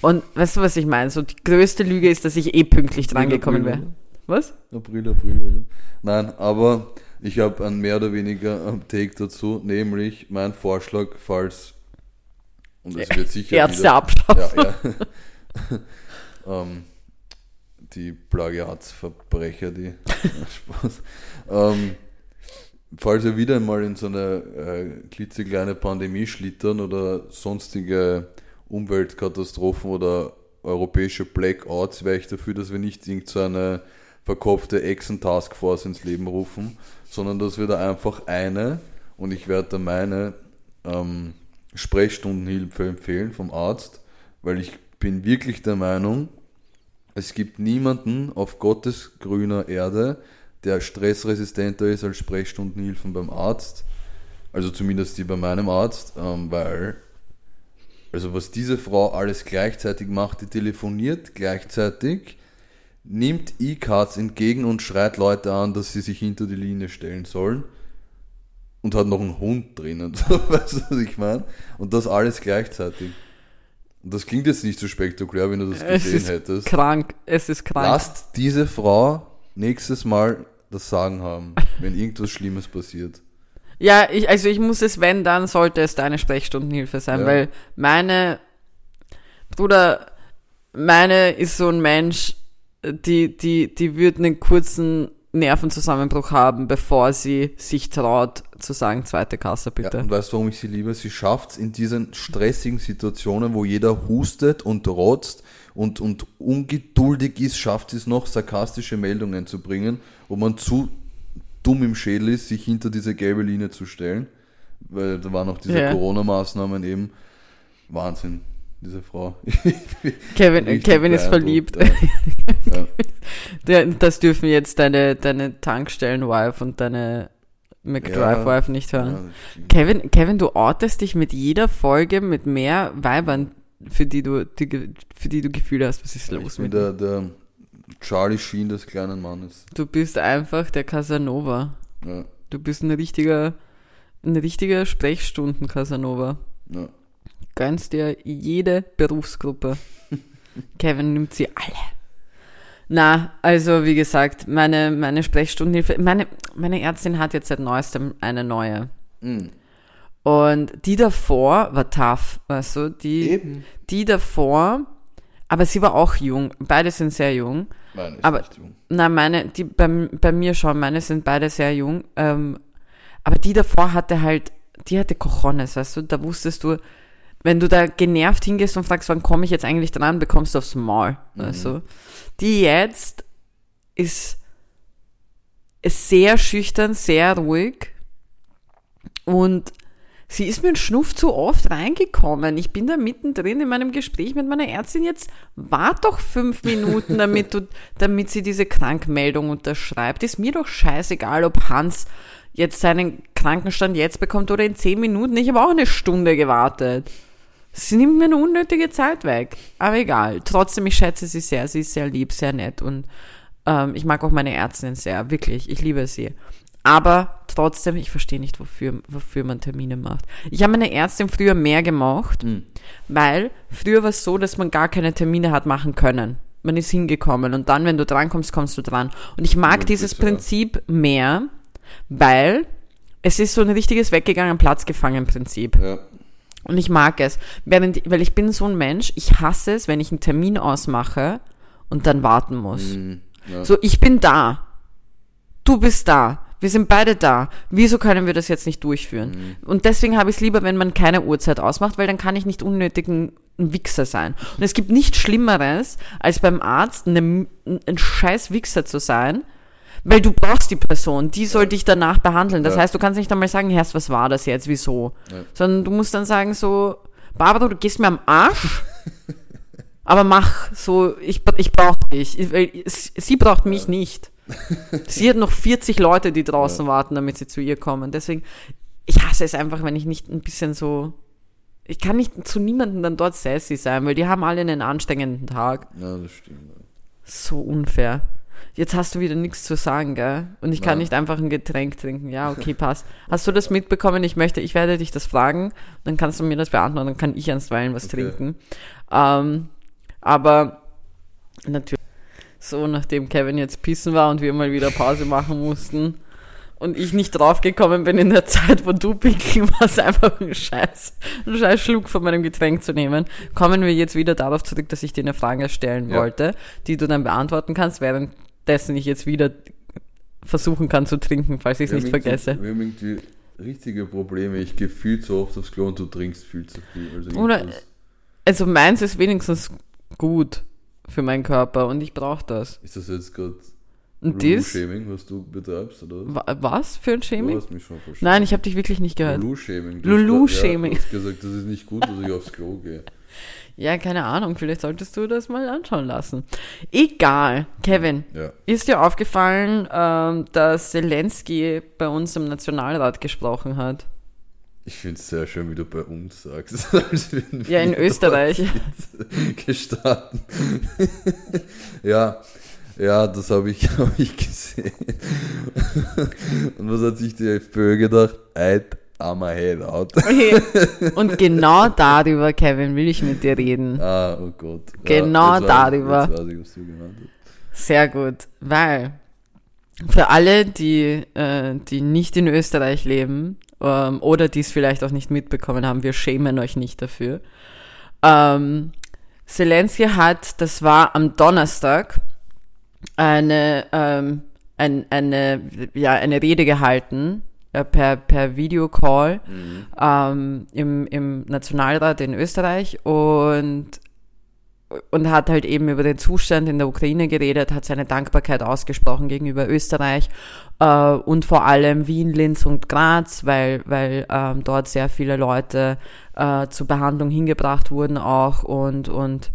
Und weißt du, was ich meine? So, die größte Lüge ist, dass ich eh pünktlich drangekommen April, wäre. Was? April, April, oder? Nein, aber ich habe ein mehr oder weniger Take dazu, nämlich mein Vorschlag, falls. Und es wird sicher. Ärzte wieder- abschaffen. Ja, ja. [laughs] ähm, die Plagiatsverbrecher, die. [laughs] Spaß. Ähm, falls wir wieder mal in so eine äh, klitzekleine Pandemie schlittern oder sonstige Umweltkatastrophen oder europäische Blackouts, wäre ich dafür, dass wir nicht irgend so eine verkopfte Echsen-Taskforce ins Leben rufen, sondern dass wir da einfach eine, und ich werde da meine ähm, Sprechstundenhilfe empfehlen vom Arzt, weil ich bin wirklich der Meinung, es gibt niemanden auf Gottes grüner Erde, der stressresistenter ist als Sprechstundenhilfen beim Arzt. Also zumindest die bei meinem Arzt, ähm, weil, also was diese Frau alles gleichzeitig macht, die telefoniert gleichzeitig, nimmt E-Cards entgegen und schreit Leute an, dass sie sich hinter die Linie stellen sollen und hat noch einen Hund drinnen. [laughs] Weißt du, was ich meine? Und das alles gleichzeitig. Und das klingt jetzt nicht so spektakulär, wenn du das Es gesehen ist hättest. krank. Es ist krank. Lasst diese Frau nächstes Mal das Sagen haben, [laughs] wenn irgendwas Schlimmes passiert. Ja, ich, also ich muss es, wenn, dann sollte es deine Sprechstundenhilfe sein, Ja. weil meine, Bruder, meine ist so ein Mensch, die, die, die wird einen kurzen Nervenzusammenbruch haben, bevor sie sich traut zu sagen, zweite Kasse Ja, bitte. und weißt du, warum ich sie liebe? Sie schafft es in diesen stressigen Situationen, wo jeder hustet und rotzt und, und ungeduldig ist, schafft sie es noch, sarkastische Meldungen zu bringen, wo man zu dumm im Schädel ist, sich hinter diese gelbe Linie zu stellen. Weil da waren auch diese Ja. Corona-Maßnahmen eben. Wahnsinn, diese Frau. [laughs] Kevin, Richtig Kevin ist verliebt. Ja. [laughs] Das dürfen jetzt deine, deine Tankstellen-Wife und deine McDrive-Wife ja, nicht hören. Kevin, Kevin, du ortest dich mit jeder Folge mit mehr Weibern, für die du, die, für die du Gefühle hast. Was ist los ich bin mit der, der Charlie Sheen des kleinen Mannes. Du bist einfach der Casanova. Du bist ein richtiger, ein richtiger Sprechstunden-Casanova. Ja. Gönnst dir jede Berufsgruppe. [laughs] Kevin nimmt sie alle. Na, also wie gesagt, meine, meine Sprechstundenhilfe, meine, meine Ärztin hat jetzt seit neuestem eine neue. Mhm. Und die davor war tough, weißt du, die, Eben. die davor, aber sie war auch jung, beide sind sehr jung. Meine ist aber, nicht jung. Nein, meine, die bei, bei mir schon, meine sind beide sehr jung. Ähm, aber die davor hatte halt, die hatte Cojones, weißt du, da wusstest du, wenn du da genervt hingehst und fragst, wann komme ich jetzt eigentlich dran, bekommst du aufs Maul. Mhm. Also, die jetzt ist, sehr schüchtern, sehr ruhig und sie ist mir ein Schnuff zu oft reingekommen. Ich bin da mittendrin in meinem Gespräch mit meiner Ärztin. Jetzt wart doch fünf Minuten, damit du, [laughs] damit sie diese Krankmeldung unterschreibt. Ist mir doch scheißegal, ob Hans jetzt seinen Krankenstand jetzt bekommt oder in zehn Minuten. Ich habe auch eine Stunde gewartet. Sie nimmt mir eine unnötige Zeit weg. Aber egal. Trotzdem, ich schätze sie sehr. Sie ist sehr lieb, sehr nett und ähm, ich mag auch meine Ärztin sehr. Wirklich. Ich liebe sie. Aber trotzdem, ich verstehe nicht, wofür, wofür man Termine macht. Ich habe meine Ärztin früher mehr gemacht, mhm. weil früher war es so, dass man gar keine Termine hat machen können. Man ist hingekommen und dann, wenn du drankommst, kommst du dran. Und ich mag ja, dieses Prinzip mehr, weil es ist so ein richtiges weggegangen, Platz gefangen Prinzip. Ja. Und ich mag es. Während, weil ich bin so ein Mensch, ich hasse es, wenn ich einen Termin ausmache und dann warten muss. Mm, ja. So, ich bin da. Du bist da. Wir sind beide da. Wieso können wir das jetzt nicht durchführen? Mhm. Und deswegen habe ich es lieber, wenn man keine Uhrzeit ausmacht, weil dann kann ich nicht unnötig ein, ein Wichser sein. Und es gibt nichts Schlimmeres, als beim Arzt eine, ein scheiß Wichser zu sein, weil du brauchst die Person, die soll dich danach behandeln. Das ja. heißt, du kannst nicht einmal sagen, Herrst, was war das jetzt, wieso? Ja. Sondern du musst dann sagen so, Barbara, du gehst mir am Arsch, [laughs] aber mach so, ich, ich brauche dich. Ich, sie braucht mich ja. nicht. [laughs] sie hat noch 40 Leute, die draußen warten, damit sie zu ihr kommen. Deswegen, ich hasse es einfach, wenn ich nicht ein bisschen so ich kann nicht zu niemandem dann dort sassy sein, weil die haben alle einen anstrengenden Tag. Ja, das stimmt. So unfair jetzt hast du wieder nichts zu sagen, gell? Und ich kann ja. nicht einfach ein Getränk trinken. Ja, okay, [laughs] passt. Hast du das mitbekommen? Ich möchte, ich werde dich das fragen, dann kannst du mir das beantworten, dann kann ich einstweilen was okay. trinken. Ähm, aber natürlich, so nachdem Kevin jetzt pissen war und wir mal wieder Pause machen mussten und ich nicht draufgekommen bin in der Zeit, wo du pinkeln warst, [laughs] einfach ein Scheiß, ein Scheiß Schluck von meinem Getränk zu nehmen, kommen wir jetzt wieder darauf zurück, dass ich dir eine Frage stellen ja. wollte, die du dann beantworten kannst, während dessen ich jetzt wieder versuchen kann zu trinken, falls ich es nicht vergesse. Wir haben irgendwie richtige Probleme. Ich gehe viel zu oft aufs Klo und du trinkst viel zu viel. Also, Oder, also meins ist wenigstens gut für meinen Körper und ich brauche das. Ist das jetzt gerade Lulu-Shaming, was du betreibst? Oder? Was für ein Shaming? Du hast mich schon verstanden. Nein, ich habe dich wirklich nicht gehört. Lulu-Shaming. Lulu-Shaming. Ja, du hast gesagt, das ist nicht gut, dass ich aufs Klo gehe. [laughs] Ja, keine Ahnung, vielleicht solltest du das mal anschauen lassen. Egal, Kevin, ja. ist dir aufgefallen, ähm, dass Zelensky bei uns im Nationalrat gesprochen hat? Ich finde es sehr schön, wie du bei uns sagst. [laughs] ja, in Österreich. [laughs] Gestartet. [laughs] ja, ja, das habe ich, hab ich gesehen. Und was hat sich die FPÖ gedacht? Eid I'm a head out. Okay. [laughs] Und genau darüber, Kevin, will ich mit dir reden. Ah, oh Gott. Genau ja, darüber. Ich, ich. Sehr gut, weil für alle, die, äh, die nicht in Österreich leben ähm, oder die es vielleicht auch nicht mitbekommen haben, wir schämen euch nicht dafür. Ähm, Zelensky hat, das war am Donnerstag, eine, ähm, ein, eine, ja, eine Rede gehalten äh, per, per Videocall mhm. ähm, im, im Nationalrat in Österreich und, und hat halt eben über den Zustand in der Ukraine geredet, hat seine Dankbarkeit ausgesprochen gegenüber Österreich äh, und vor allem Wien, Linz und Graz, weil, weil ähm, dort sehr viele Leute äh, zur Behandlung hingebracht wurden auch und, und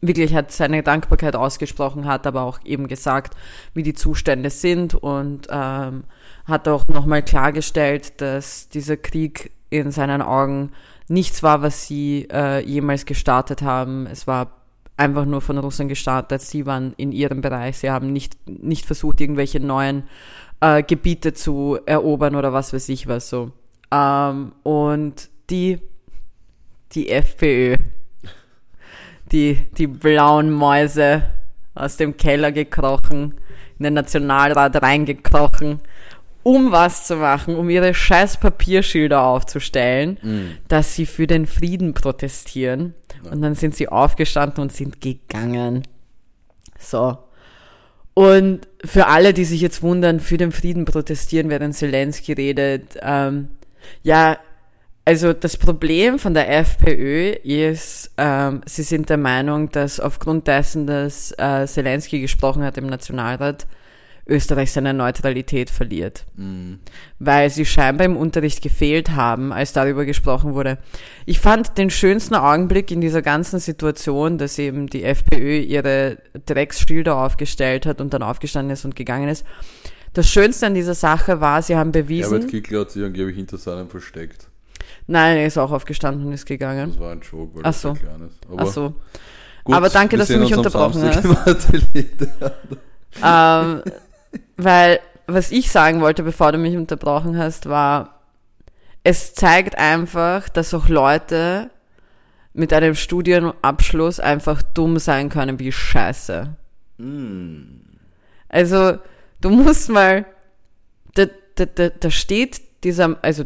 wirklich hat seine Dankbarkeit ausgesprochen, hat aber auch eben gesagt, wie die Zustände sind und ähm, hat auch nochmal klargestellt, dass dieser Krieg in seinen Augen nichts war, was sie äh, jemals gestartet haben. Es war einfach nur von Russland gestartet. Sie waren in ihrem Bereich. Sie haben nicht, nicht versucht, irgendwelche neuen äh, Gebiete zu erobern oder was weiß ich was so. Ähm, und die, die FPÖ, die, die blauen Mäuse aus dem Keller gekrochen, in den Nationalrat reingekrochen, um was zu machen, um ihre scheiß Papierschilder aufzustellen, mm. dass sie für den Frieden protestieren. Ja. Und dann sind sie aufgestanden und sind gegangen. So. Und für alle, die sich jetzt wundern, für den Frieden protestieren, während Zelensky redet, ähm, ja, also das Problem von der FPÖ ist, ähm, sie sind der Meinung, dass aufgrund dessen, dass äh, Zelensky gesprochen hat im Nationalrat, Österreich seine Neutralität verliert. Mhm. Weil sie scheinbar im Unterricht gefehlt haben, als darüber gesprochen wurde. Ich fand den schönsten Augenblick in dieser ganzen Situation, dass eben die FPÖ ihre Drecksschilder aufgestellt hat und dann aufgestanden ist und gegangen ist. Das Schönste an dieser Sache war, sie haben bewiesen. Herbert Kickler hat sich angeblich hinter seinem versteckt. Nein, er ist auch aufgestanden und ist gegangen. Das war ein Joke, weil Ach so. klein ist. Aber, Ach so. Gut, Aber danke, dass du mich unterbrochen hast. ähm, weil, was ich sagen wollte, bevor du mich unterbrochen hast, war, es zeigt einfach, dass auch Leute mit einem Studienabschluss einfach dumm sein können wie Scheiße. Mm. Also, du musst mal, da, da, da, da steht dieser, also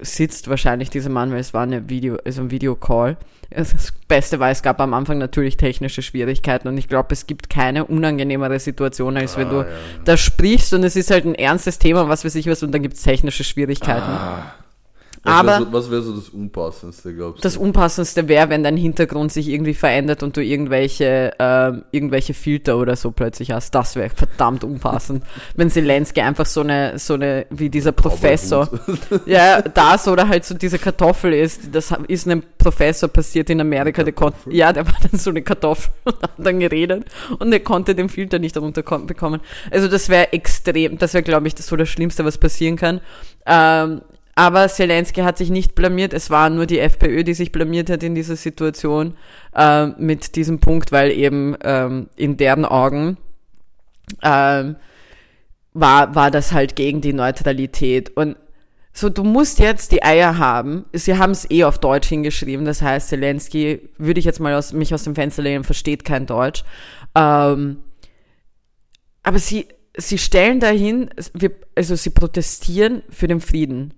sitzt wahrscheinlich dieser Mann, weil es war eine Video, also ein Videocall. Das Beste war, es gab am Anfang natürlich technische Schwierigkeiten und ich glaube, es gibt keine unangenehmere Situation, als wenn ah, du ja. da sprichst und es ist halt ein ernstes Thema, was weiß ich was, und dann gibt es technische Schwierigkeiten. Ah. Was Aber wär so, was wäre so das Unpassendste, glaubst du? Das Unpassendste wäre, wenn dein Hintergrund sich irgendwie verändert und du irgendwelche, äh, irgendwelche Filter oder so plötzlich hast. Das wäre verdammt unpassend. [laughs] wenn Zelensky einfach so eine, so eine, wie dieser Professor. [laughs] ja, das oder halt so diese Kartoffel ist. Das ist einem Professor passiert in Amerika. Der konnte, ja, der war dann so eine Kartoffel [laughs] und hat dann geredet und er konnte den Filter nicht darunter bekommen. Also das wäre extrem, das wäre glaube ich das so das Schlimmste, was passieren kann. Ähm, aber Zelensky hat sich nicht blamiert. Es war nur die FPÖ, die sich blamiert hat in dieser Situation äh, mit diesem Punkt, weil eben ähm, in deren Augen ähm, war, war das halt gegen die Neutralität. Und so, du musst jetzt die Eier haben. Sie haben es eh auf Deutsch hingeschrieben. Das heißt, Zelensky, würde ich jetzt mal aus, mich aus dem Fenster lehnen, versteht kein Deutsch. Ähm, aber sie, sie stellen dahin, also sie protestieren für den Frieden.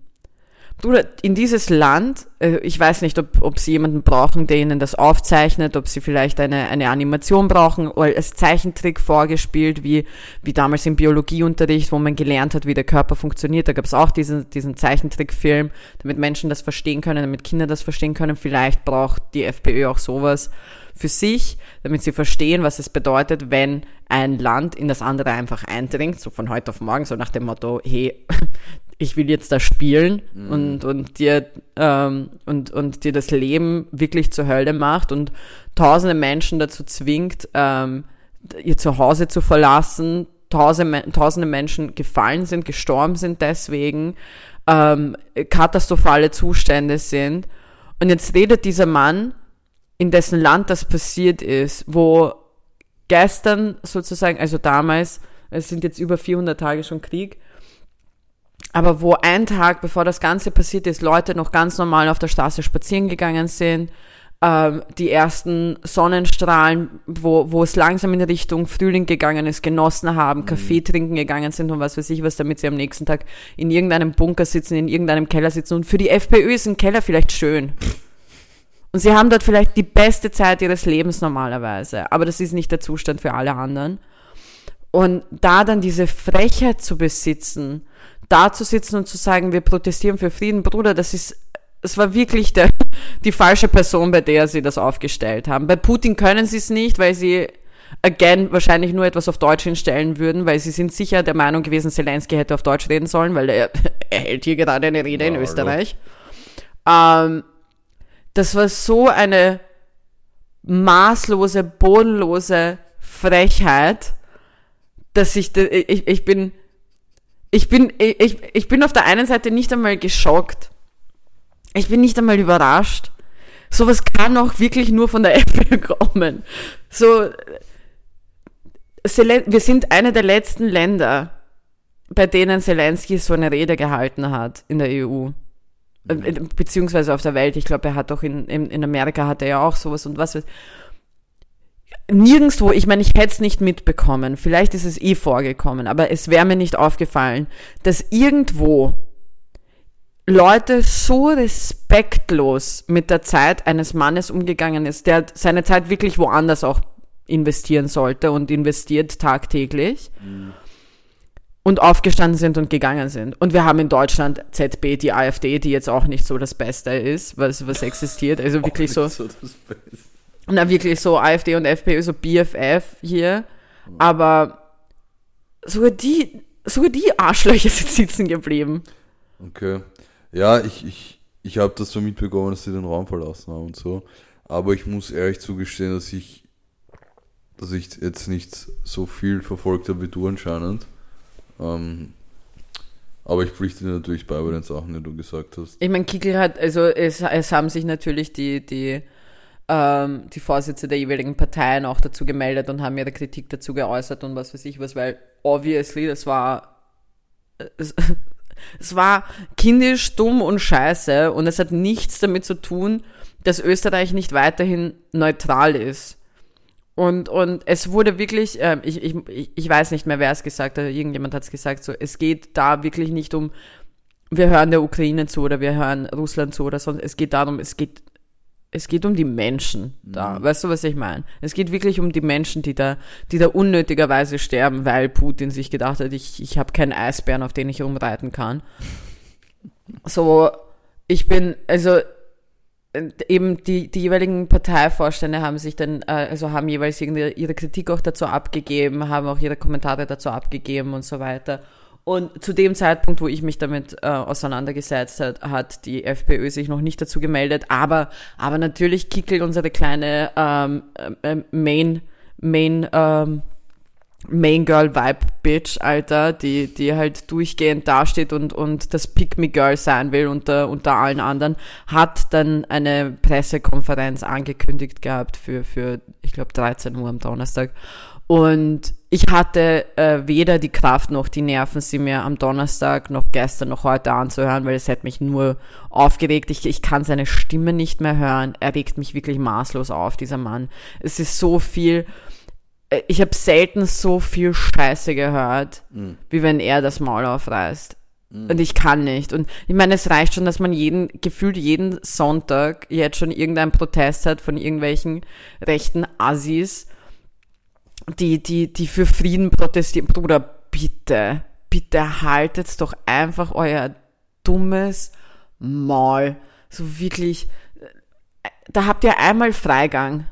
Bruder, in dieses Land, äh, ich weiß nicht, ob, ob sie jemanden brauchen, der ihnen das aufzeichnet, ob sie vielleicht eine, eine Animation brauchen oder als Zeichentrick vorgespielt, wie, wie damals im Biologieunterricht, wo man gelernt hat, wie der Körper funktioniert. Da gab es auch diesen, diesen Zeichentrickfilm, damit Menschen das verstehen können, damit Kinder das verstehen können. Vielleicht braucht die FPÖ auch sowas für sich, damit sie verstehen, was es bedeutet, wenn ein Land in das andere einfach eindringt, so von heute auf morgen, so nach dem Motto, hey, [laughs] ich will jetzt da spielen mhm. und, und dir ähm, und, und dir das Leben wirklich zur Hölle macht und tausende Menschen dazu zwingt, ähm, ihr Zuhause zu verlassen, tausende, tausende Menschen gefallen sind, gestorben sind deswegen, ähm, katastrophale Zustände sind. Und jetzt redet dieser Mann, in dessen Land das passiert ist, wo gestern sozusagen, also damals, es sind jetzt über 400 Tage schon Krieg, aber wo ein Tag bevor das Ganze passiert ist, Leute noch ganz normal auf der Straße spazieren gegangen sind, ähm, die ersten Sonnenstrahlen, wo, wo es langsam in Richtung Frühling gegangen ist, genossen haben, mhm. Kaffee trinken gegangen sind und was weiß ich was, damit sie am nächsten Tag in irgendeinem Bunker sitzen, in irgendeinem Keller sitzen. Und für die FPÖ ist ein Keller vielleicht schön. Und sie haben dort vielleicht die beste Zeit ihres Lebens normalerweise. Aber das ist nicht der Zustand für alle anderen. Und da dann diese Frechheit zu besitzen, da zu sitzen und zu sagen, wir protestieren für Frieden, Bruder, das ist, es war wirklich der, [laughs] die falsche Person, bei der sie das aufgestellt haben. Bei Putin können sie es nicht, weil sie again wahrscheinlich nur etwas auf Deutsch hinstellen würden, weil sie sind sicher der Meinung gewesen, Zelensky hätte auf Deutsch reden sollen, weil er, [laughs] er hält hier gerade eine Rede ja, in Österreich. Ähm, das war so eine maßlose, bodenlose Frechheit, dass ich, ich, ich bin, ich bin, ich, ich bin auf der einen Seite nicht einmal geschockt. Ich bin nicht einmal überrascht. Sowas kann auch wirklich nur von der [laughs] Apple kommen. So, wir sind eine der letzten Länder, bei denen Zelensky so eine Rede gehalten hat in der EU. Mhm. Beziehungsweise auf der Welt. Ich glaube, er hat doch in, in, in Amerika hat er ja auch sowas und was. Nirgendwo, ich meine, ich hätte es nicht mitbekommen. Vielleicht ist es eh vorgekommen, aber es wäre mir nicht aufgefallen, dass irgendwo Leute so respektlos mit der Zeit eines Mannes umgegangen ist, der seine Zeit wirklich woanders auch investieren sollte und investiert tagtäglich. Mhm. Und aufgestanden sind und gegangen sind. Und wir haben in Deutschland ZB, die AfD, die jetzt auch nicht so das Beste ist, was, was existiert. Also wirklich so. so na, wirklich so AfD und FPÖ, so BFF hier. Aber sogar die, sogar die Arschlöcher [laughs] sind sitzen geblieben. Okay. Ja, ich, ich, ich habe das so mitbekommen, dass sie den Raum verlassen haben und so. Aber ich muss ehrlich zugestehen, dass ich dass ich jetzt nicht so viel verfolgt habe wie du anscheinend. Ähm, aber ich pflichte natürlich bei bei den Sachen, die du gesagt hast. Ich meine, Kickel hat, also es, es haben sich natürlich die, die, ähm, die Vorsitze der jeweiligen Parteien auch dazu gemeldet und haben ihre Kritik dazu geäußert und was weiß ich was, weil obviously das war es, [laughs] es war kindisch, dumm und scheiße und es hat nichts damit zu tun, dass Österreich nicht weiterhin neutral ist. Und, und es wurde wirklich, äh, ich, ich, ich weiß nicht mehr, wer es gesagt hat, irgendjemand hat es gesagt, so, es geht da wirklich nicht um, wir hören der Ukraine zu oder wir hören Russland zu oder sonst, es geht darum, es geht, es geht um die Menschen da. Mhm. Weißt du, was ich meine? Es geht wirklich um die Menschen, die da, die da unnötigerweise sterben, weil Putin sich gedacht hat, ich, ich habe keinen Eisbären, auf den ich umreiten kann. So, ich bin, also eben die, die jeweiligen Parteivorstände haben sich dann, äh, also haben jeweils ihre Kritik auch dazu abgegeben, haben auch ihre Kommentare dazu abgegeben und so weiter. Und zu dem Zeitpunkt, wo ich mich damit äh, auseinandergesetzt hat, hat die FPÖ sich noch nicht dazu gemeldet. Aber, aber natürlich kickelt unsere kleine ähm, äh, Main, Main ähm, Main Girl Vibe Bitch, Alter, die, die halt durchgehend dasteht und, und das Pick Me Girl sein will unter, unter allen anderen, hat dann eine Pressekonferenz angekündigt gehabt für, für ich glaube, 13 Uhr am Donnerstag. Und ich hatte äh, weder die Kraft noch die Nerven, sie mir am Donnerstag noch gestern noch heute anzuhören, weil es hat mich nur aufgeregt. Ich, ich kann seine Stimme nicht mehr hören. Er regt mich wirklich maßlos auf, dieser Mann. Es ist so viel ich habe selten so viel Scheiße gehört, mhm. wie wenn er das Maul aufreißt. Mhm. Und ich kann nicht. Und ich meine, es reicht schon, dass man jeden, gefühlt jeden Sonntag jetzt schon irgendeinen Protest hat von irgendwelchen rechten Assis, die, die, die für Frieden protestieren. Bruder, bitte, bitte haltet doch einfach euer dummes Maul. So wirklich, äh, da habt ihr einmal Freigang.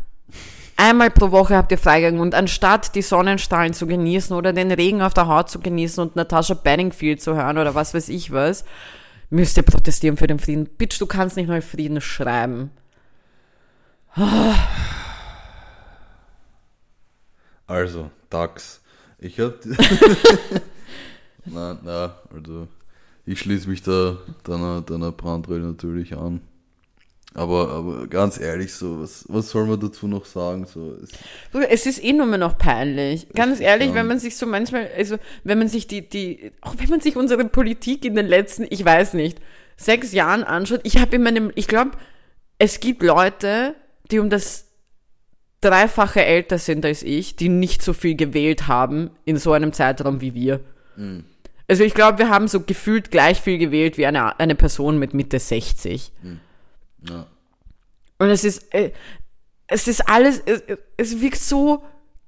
Einmal pro Woche habt ihr Freigang und anstatt die Sonnenstrahlen zu genießen oder den Regen auf der Haut zu genießen und Natascha Benningfield zu hören oder was weiß ich was, müsst ihr protestieren für den Frieden. Bitch, du kannst nicht mal Frieden schreiben. Also, DAX. Ich hab. [laughs] na, na, also. Ich schließe mich da deiner, deiner Brandrede natürlich an. Aber, aber ganz ehrlich, so, was, was soll man dazu noch sagen? So, es, es ist eh nur mehr noch peinlich. Ganz ehrlich, wenn man sich so manchmal, also wenn man sich die, die, auch wenn man sich unsere Politik in den letzten, ich weiß nicht, sechs Jahren anschaut, ich habe in meinem, ich glaube, es gibt Leute, die um das Dreifache älter sind als ich, die nicht so viel gewählt haben in so einem Zeitraum wie wir. Mhm. Also ich glaube, wir haben so gefühlt gleich viel gewählt wie eine, eine Person mit Mitte 60. Mhm. Ja. Und es ist, äh, es ist alles, es, es wirkt so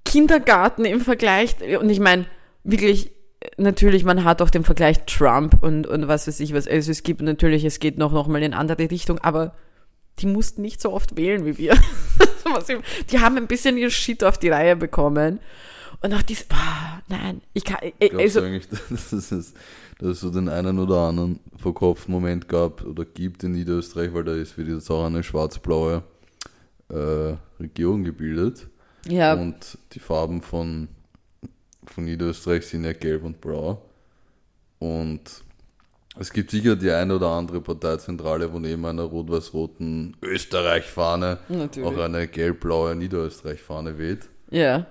Kindergarten im Vergleich. Und ich meine, wirklich, natürlich, man hat auch den Vergleich Trump und, und was weiß ich was. Also es gibt natürlich, es geht noch, noch mal in andere Richtung, aber die mussten nicht so oft wählen wie wir. [laughs] die haben ein bisschen ihr Shit auf die Reihe bekommen. Und auch dieses, oh, nein, ich kann, äh, also, eigentlich, [laughs] das ist, dass es so den einen oder anderen Verkopf-Moment gab oder gibt in Niederösterreich, weil da ist wie jetzt auch eine schwarz-blaue äh, Regierung gebildet. Ja. Und die Farben von, von Niederösterreich sind ja gelb und blau. Und es gibt sicher die eine oder andere Parteizentrale, wo neben einer rot-weiß-roten Österreich-Fahne auch eine gelb-blaue Niederösterreich-Fahne weht. Ja.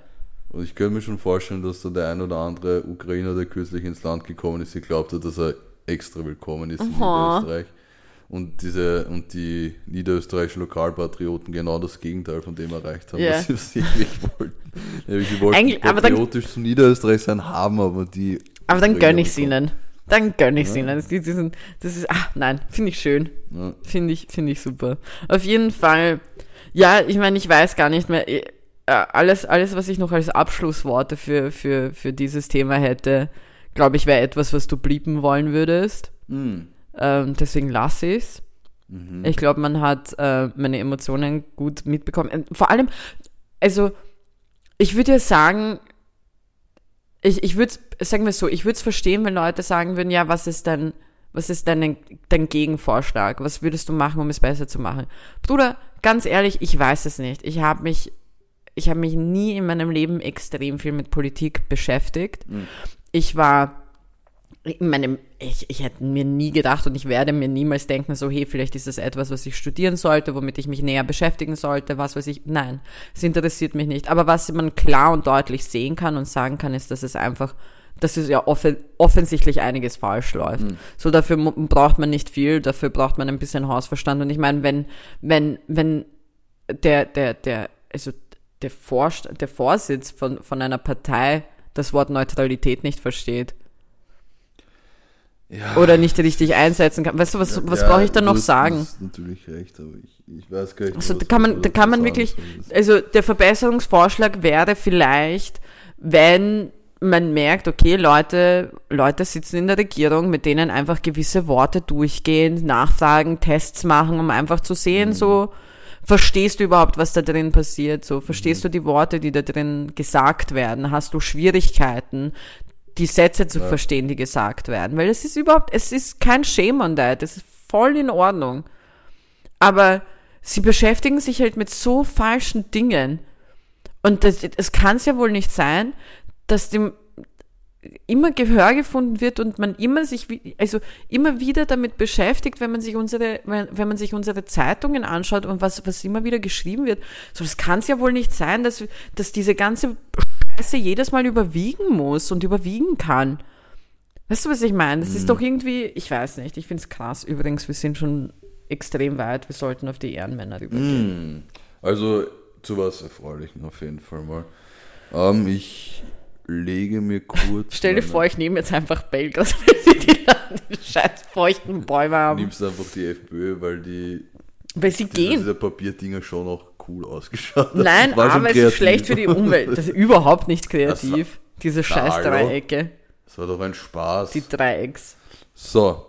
Und ich könnte mir schon vorstellen, dass da der ein oder andere Ukrainer, der kürzlich ins Land gekommen ist, geglaubt hat, dass er extra willkommen ist in Aha. Niederösterreich. Und diese und die niederösterreichischen Lokalpatrioten genau das Gegenteil von dem erreicht haben, Ja. was sie [laughs] wirklich wollten. Nämlich, sie wollten Eigentlich- aber dann- patriotisch zu Niederösterreich sein, haben aber die. Aber dann Ukrainer gönn ich es ihnen. Dann gönn ich es Ja. ihnen. Das, sind, das ist, ah, nein, finde ich schön. Ja. Finde ich, finde ich super. Auf jeden Fall, ja, ich meine, ich weiß gar nicht mehr, alles, alles, was ich noch als Abschlussworte für, für, für dieses Thema hätte, glaube ich, wäre etwas, was du blieben wollen würdest. Hm. Ähm, deswegen lasse ich es. Mhm. Ich glaube, man hat äh, meine Emotionen gut mitbekommen. Und vor allem, also, ich würde ja sagen, ich, ich würde, sagen wir so, ich würde es verstehen, wenn Leute sagen würden, ja, was ist dein, was ist dein, dein Gegenvorschlag? Was würdest du machen, um es besser zu machen? Bruder, ganz ehrlich, ich weiß es nicht. Ich habe mich, ich habe mich nie in meinem Leben extrem viel mit Politik beschäftigt. Ich war in meinem, ich, ich hätte mir nie gedacht und ich werde mir niemals denken, so, hey, vielleicht ist das etwas, was ich studieren sollte, womit ich mich näher beschäftigen sollte, was weiß ich. Nein, es interessiert mich nicht. Aber was man klar und deutlich sehen kann und sagen kann, ist, dass es einfach, dass es ja offen, offensichtlich einiges falsch läuft. So, dafür braucht man nicht viel, dafür braucht man ein bisschen Hausverstand. Und ich meine, wenn, wenn, wenn der, der, der, also der, Vorst der Vorsitz von, von einer Partei das Wort Neutralität nicht versteht, Ja. oder nicht richtig einsetzen kann. Weißt du, was, was Ja, brauche ich da noch sagen? Du hast natürlich recht, aber ich, ich weiß gar nicht. Also, da kann man, da kann man wirklich, also der Verbesserungsvorschlag wäre vielleicht, wenn man merkt, okay, Leute, Leute sitzen in der Regierung, mit denen einfach gewisse Worte durchgehen, nachfragen, Tests machen, um einfach zu sehen, Mhm. so, verstehst du überhaupt, was da drin passiert, so, Mhm. verstehst du die Worte, die da drin gesagt werden, hast du Schwierigkeiten, die Sätze zu Ja. verstehen, die gesagt werden, weil es ist überhaupt, es ist kein Shame on that, es ist voll in Ordnung. Aber sie beschäftigen sich halt mit so falschen Dingen. Und es kann es ja wohl nicht sein, dass dem immer Gehör gefunden wird und man immer sich, also immer wieder damit beschäftigt, wenn man sich unsere, wenn, wenn man sich unsere Zeitungen anschaut und was, was immer wieder geschrieben wird. So, das kann es ja wohl nicht sein, dass, dass diese ganze Scheiße jedes Mal überwiegen muss und überwiegen kann. Weißt du, was ich meine? Das ist doch irgendwie, ich weiß nicht, ich finde es krass. Übrigens, wir sind schon extrem weit, wir sollten auf die Ehrenmänner übergehen. Hm. Also zu was Erfreulichen auf jeden Fall mal. Ähm, ich lege mir kurz. Stell dir vor, ich nehme jetzt einfach Belgras, weil sie die, die scheiß feuchten Bäume Du haben. nimmst einfach die FPÖ, weil die Weil sie diese, gehen. diese Papierdinger schon noch cool ausgeschaut. Nein, aber es ist schlecht für die Umwelt. Das ist überhaupt nicht kreativ. [laughs] Diese scheiß. Dreiecke. Das war doch ein Spaß. Die Dreiecks. So,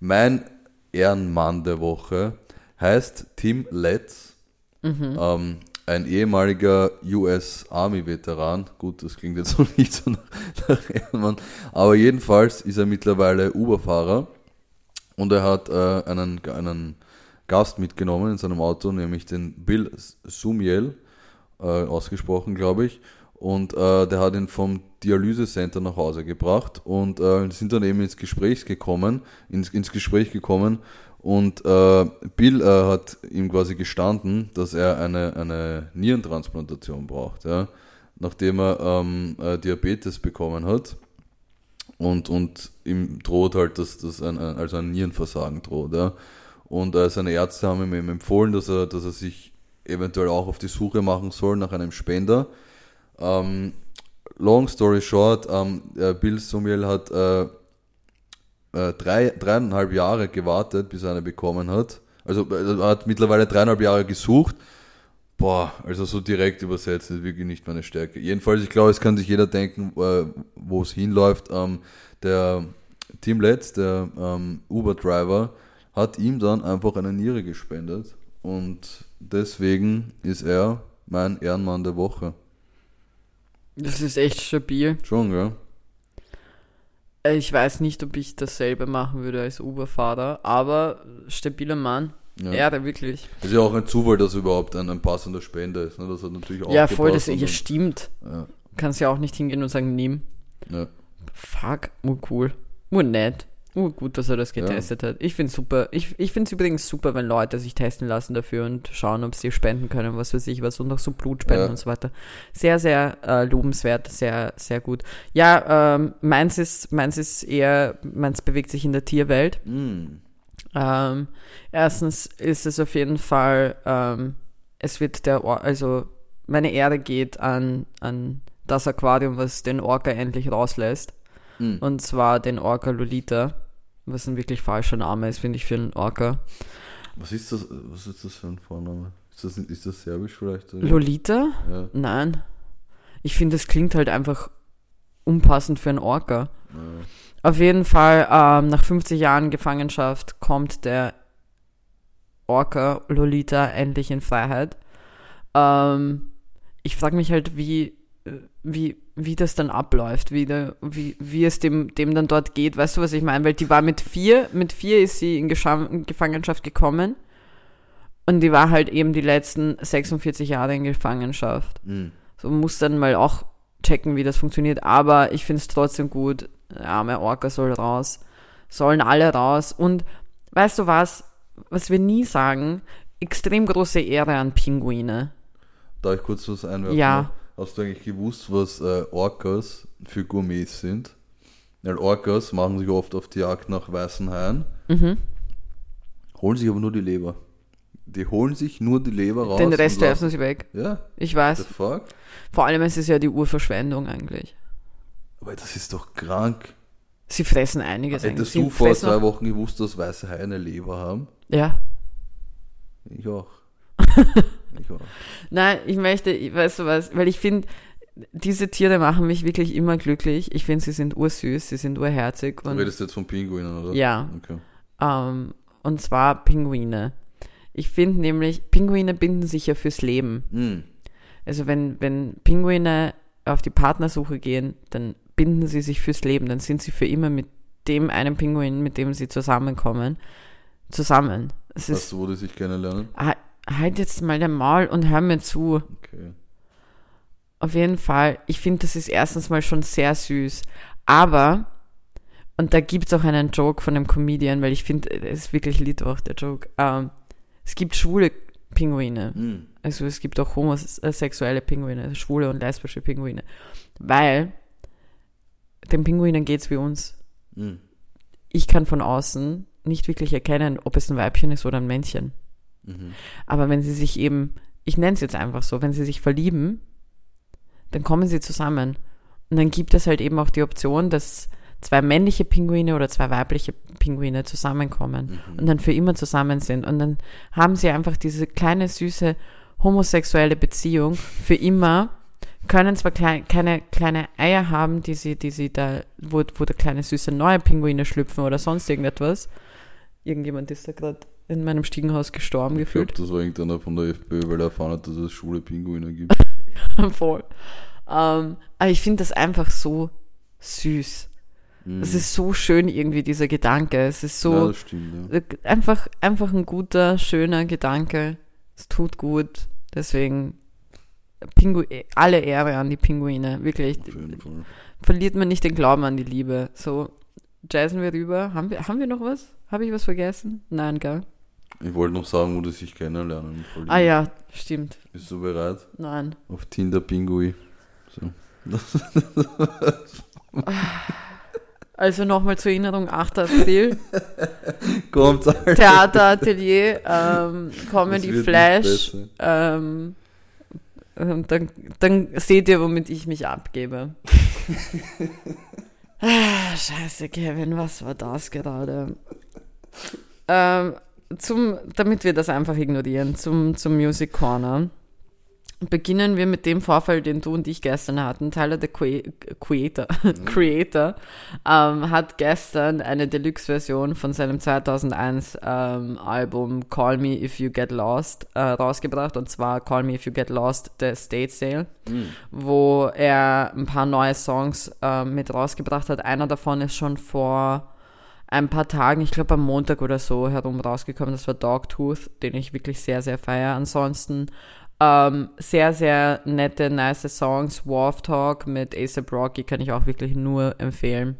mein Ehrenmann der Woche heißt Tim Letts, ähm, ein ehemaliger US Army Veteran. Gut, das klingt jetzt [laughs] noch nicht so nach, nach Ehrenmann, aber jedenfalls ist er mittlerweile Uberfahrer und er hat äh, einen, einen Gast mitgenommen in seinem Auto, nämlich den Bill Sumiel, äh, ausgesprochen, glaube ich. Und äh, der hat ihn vom Dialysecenter nach Hause gebracht und äh, sind dann eben ins Gespräch gekommen, ins, ins Gespräch gekommen und äh, Bill äh, hat ihm quasi gestanden, dass er eine, eine Nierentransplantation braucht, ja, nachdem er ähm, äh, Diabetes bekommen hat und, und ihm droht halt, dass das ein, ein, also ein Nierenversagen droht. Ja. Und äh, seine Ärzte haben ihm eben empfohlen, dass er, dass er sich eventuell auch auf die Suche machen soll nach einem Spender. Ähm, long story short, ähm, äh, Bill Sumiel hat äh, drei, dreieinhalb Jahre gewartet, bis er eine bekommen hat. Also äh, er hat mittlerweile dreieinhalb Jahre gesucht. Boah, also so direkt übersetzt ist wirklich nicht meine Stärke. Jedenfalls, ich glaube, es kann sich jeder denken, äh, wo es hinläuft. Ähm, der Tim Letz, der ähm, Uber-Driver, hat ihm dann einfach eine Niere gespendet. Und deswegen ist er mein Ehrenmann der Woche. Das ist echt stabil. Schon, gell? Ich weiß nicht, ob ich dasselbe machen würde als Uberfahrer, aber stabiler Mann. Ja. Ehre, wirklich. Es ist ja auch ein Zufall, dass überhaupt ein, ein passender Spender ist. Ne? Das hat natürlich auch Ja, voll, das ja, stimmt. Ja. Kannst ja auch nicht hingehen und sagen, nimm. Ja. Fuck, oh cool. Oh nett. Oh, gut, dass er das getestet ja. hat. Ich finde es super. Ich, ich finde es übrigens super, wenn Leute sich testen lassen dafür und schauen, ob sie spenden können, was für sich, was und auch so Blutspenden ja. und so weiter. Sehr, sehr äh, lobenswert, sehr, sehr gut. Ja, ähm, meins ist, meins ist eher, meins bewegt sich in der Tierwelt. Mm. Ähm, erstens ist es auf jeden Fall, ähm, es wird der, Or also meine Ehre geht an, an das Aquarium, was den Orca endlich rauslässt. Mm. Und zwar den Orca Lolita was ein wirklich falscher Name ist, finde ich, für einen Orca. Was ist das, was ist das für ein Vorname? Ist das, ist das serbisch vielleicht? Oder? Lolita? Ja. Nein. Ich finde, das klingt halt einfach unpassend für einen Orca. Ja. Auf jeden Fall, ähm, nach 50 Jahren Gefangenschaft kommt der Orca Lolita endlich in Freiheit. Ähm, ich frage mich halt, wie, wie, wie das dann abläuft, wie, der, wie, wie es dem, dem dann dort geht. Weißt du, was ich meine? Weil die war mit vier, mit vier ist sie in, in Gefangenschaft gekommen und die war halt eben die letzten 46 Jahre in Gefangenschaft. Mhm. So muss dann mal auch checken, wie das funktioniert. Aber ich finde es trotzdem gut. Der arme Orca soll raus. Sollen alle raus. Und weißt du was? Was wir nie sagen, extrem große Ehre an Pinguine. Darf ich kurz was einwerfen? Ja. Hast du eigentlich gewusst, was äh, Orcas für Gourmets sind? Weil Orcas machen sich oft auf die Jagd nach weißen Haien, mhm. holen sich aber nur die Leber. Die holen sich nur die Leber raus. Den Rest werfen sie weg. Ja. Ich weiß. Vor allem ist es ja die Urverschwendung eigentlich. Aber das ist doch krank. Sie fressen einiges. Hättest du vor zwei Wochen gewusst, dass weiße Haie eine Leber haben? Ja. Ich auch. [laughs] Ich auch. Nein, ich möchte, weißt du was, weil ich finde, diese Tiere machen mich wirklich immer glücklich. Ich finde, sie sind ursüß, sie sind urherzig. Und, du redest jetzt von Pinguinen, oder? Ja. Okay. Ähm, und zwar Pinguine. Ich finde nämlich, Pinguine binden sich ja fürs Leben. Mm. Also wenn, wenn Pinguine auf die Partnersuche gehen, dann binden sie sich fürs Leben. Dann sind sie für immer mit dem einen Pinguin, mit dem sie zusammenkommen, zusammen. Es weißt du, wo die sich kennenlernen? Ah, halt jetzt mal der Maul und hör mir zu. Okay. Auf jeden Fall, ich finde, das ist erstens mal schon sehr süß. Aber, und da gibt es auch einen Joke von einem Comedian, weil ich finde, es ist wirklich Liedwoch, der Joke. Ähm, es gibt schwule Pinguine. Mm. Also es gibt auch homosexuelle Pinguine, schwule und lesbische Pinguine. Weil den Pinguinen geht es wie uns. Mm. Ich kann von außen nicht wirklich erkennen, ob es ein Weibchen ist oder ein Männchen. Mhm. Aber wenn sie sich eben, ich nenne es jetzt einfach so, wenn sie sich verlieben, dann kommen sie zusammen. Und dann gibt es halt eben auch die Option, dass zwei männliche Pinguine oder zwei weibliche Pinguine zusammenkommen mhm. und dann für immer zusammen sind. Und dann haben sie einfach diese kleine, süße homosexuelle Beziehung für immer, können zwar klein, keine kleine Eier haben, die sie, die sie da, wo, wo da kleine süße neue Pinguine schlüpfen oder sonst irgendetwas. Irgendjemand ist da gerade in meinem Stiegenhaus gestorben ich gefühlt. Ich glaube, das war irgendeiner von der FPÖ, weil er erfahren hat, dass es schwule Pinguine gibt. [laughs] Voll. Ähm, aber ich finde das einfach so süß. Mm. Es ist so schön irgendwie, dieser Gedanke. Es ist so ja, stimmt, ja. einfach, einfach ein guter, schöner Gedanke. Es tut gut. Deswegen Pingu alle Ehre an die Pinguine. Wirklich. Verliert man nicht den Glauben an die Liebe. So, jazzen wir rüber. Haben wir, haben wir noch was? Habe ich was vergessen? Nein, gell? Ich wollte noch sagen, wo die sich kennenlernen. Ah ja, stimmt. Bist du bereit? Nein. Auf Tinder Pingui. So. [laughs] Also nochmal zur Erinnerung, 8. April. [laughs] Kommt halt. Theateratelier, ähm, Comedy Flash. Ähm, dann, dann seht ihr, womit ich mich abgebe. [laughs] ah, scheiße, Kevin, was war das gerade? Ähm, zum, damit wir das einfach ignorieren, zum, zum Music Corner. Beginnen wir mit dem Vorfall, den du und ich gestern hatten. Tyler, der Creator, mhm. [laughs] Creator ähm, hat gestern eine Deluxe-Version von seinem 2001 ähm, Album Call Me If You Get Lost äh, rausgebracht. Und zwar Call Me If You Get Lost, The State Sale, mhm. wo er ein paar neue Songs äh, mit rausgebracht hat. Einer davon ist schon vor ein paar Tagen, ich glaube am Montag oder so herum rausgekommen. Das war Dogtooth, den ich wirklich sehr, sehr feiere. Ansonsten ähm, sehr, sehr nette, nice Songs. Warf Talk mit ASAP Rocky kann ich auch wirklich nur empfehlen.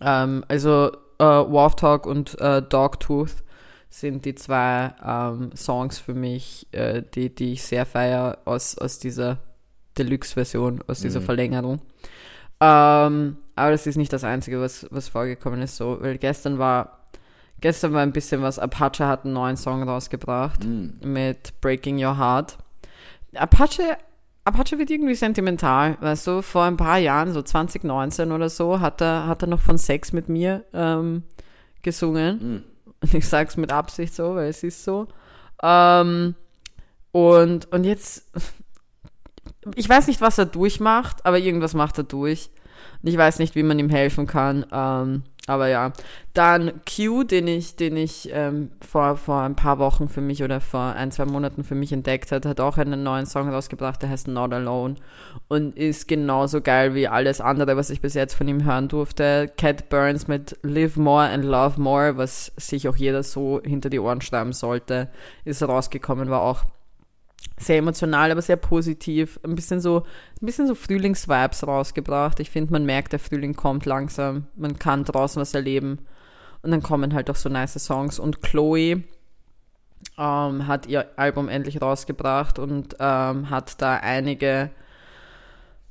Ähm, also äh, Warf Talk und äh, Dogtooth sind die zwei ähm, Songs für mich, äh, die, die ich sehr feiere aus, aus dieser Deluxe-Version, aus dieser mhm. Verlängerung. Ähm, aber das ist nicht das Einzige, was, was vorgekommen ist, so, weil gestern war, gestern war ein bisschen was, Apache hat einen neuen Song rausgebracht mhm. mit Breaking Your Heart. Apache, Apache wird irgendwie sentimental, weißt du, vor ein paar Jahren, so 2019 oder so, hat er, hat er noch von Sex mit mir ähm, gesungen. Und ich sag's mit Absicht so, weil es ist so. Ähm, und, und jetzt, ich weiß nicht, was er durchmacht, aber irgendwas macht er durch. Und ich weiß nicht, wie man ihm helfen kann. Ähm, aber ja. Dann Q, den ich, den ich ähm, vor, vor ein paar Wochen für mich oder vor ein, zwei Monaten für mich entdeckt hat, hat auch einen neuen Song rausgebracht, der heißt Not Alone und ist genauso geil wie alles andere, was ich bis jetzt von ihm hören durfte. Cat Burns mit Live More and Love More, was sich auch jeder so hinter die Ohren schreiben sollte, ist rausgekommen, war auch sehr emotional, aber sehr positiv. Ein bisschen so, ein bisschen so Frühlingsvibes rausgebracht. Ich finde, man merkt, der Frühling kommt langsam. Man kann draußen was erleben. Und dann kommen halt auch so nice Songs. Und Chloe ähm, hat ihr Album endlich rausgebracht und ähm, hat da einige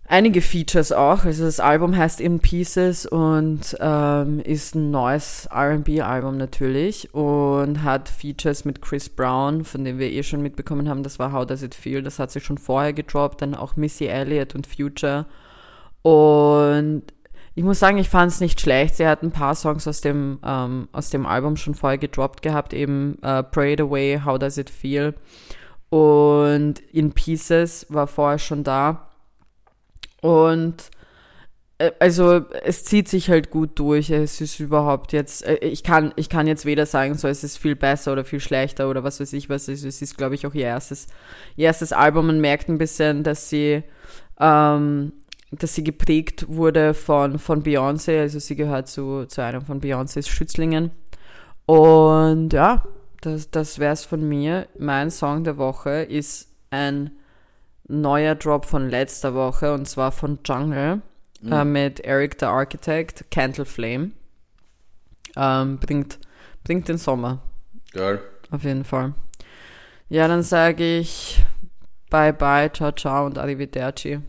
einige Features auch. Also das Album heißt In Pieces und ähm, ist ein neues RB-Album natürlich und hat Features mit Chris Brown, von dem wir eh schon mitbekommen haben, das war How Does It Feel, das hat sie schon vorher gedroppt, dann auch Missy Elliott und Future. Und ich muss sagen, ich fand es nicht schlecht. Sie hat ein paar Songs aus dem, ähm, aus dem Album schon vorher gedroppt gehabt, eben äh, Pray It Away, How Does It Feel. Und In Pieces war vorher schon da. Und äh, also es zieht sich halt gut durch. Es ist überhaupt jetzt, äh, ich kann, ich kann jetzt weder sagen, so es ist viel besser oder viel schlechter oder was weiß ich was. Es ist, ist glaube ich, auch ihr erstes, ihr erstes Album. Man merkt ein bisschen, dass sie, ähm, dass sie geprägt wurde von, von Beyoncé. Also sie gehört zu, zu einem von Beyoncés Schützlingen. Und ja, das, das wäre es von mir. Mein Song der Woche ist ein neuer Drop von letzter Woche und zwar von Jungle mhm. äh, mit Eric the Architect, Candle Flame. Ähm, bringt, bringt den Sommer. Geil. Auf jeden Fall. Ja, dann sage ich bye bye, ciao ciao und arrivederci.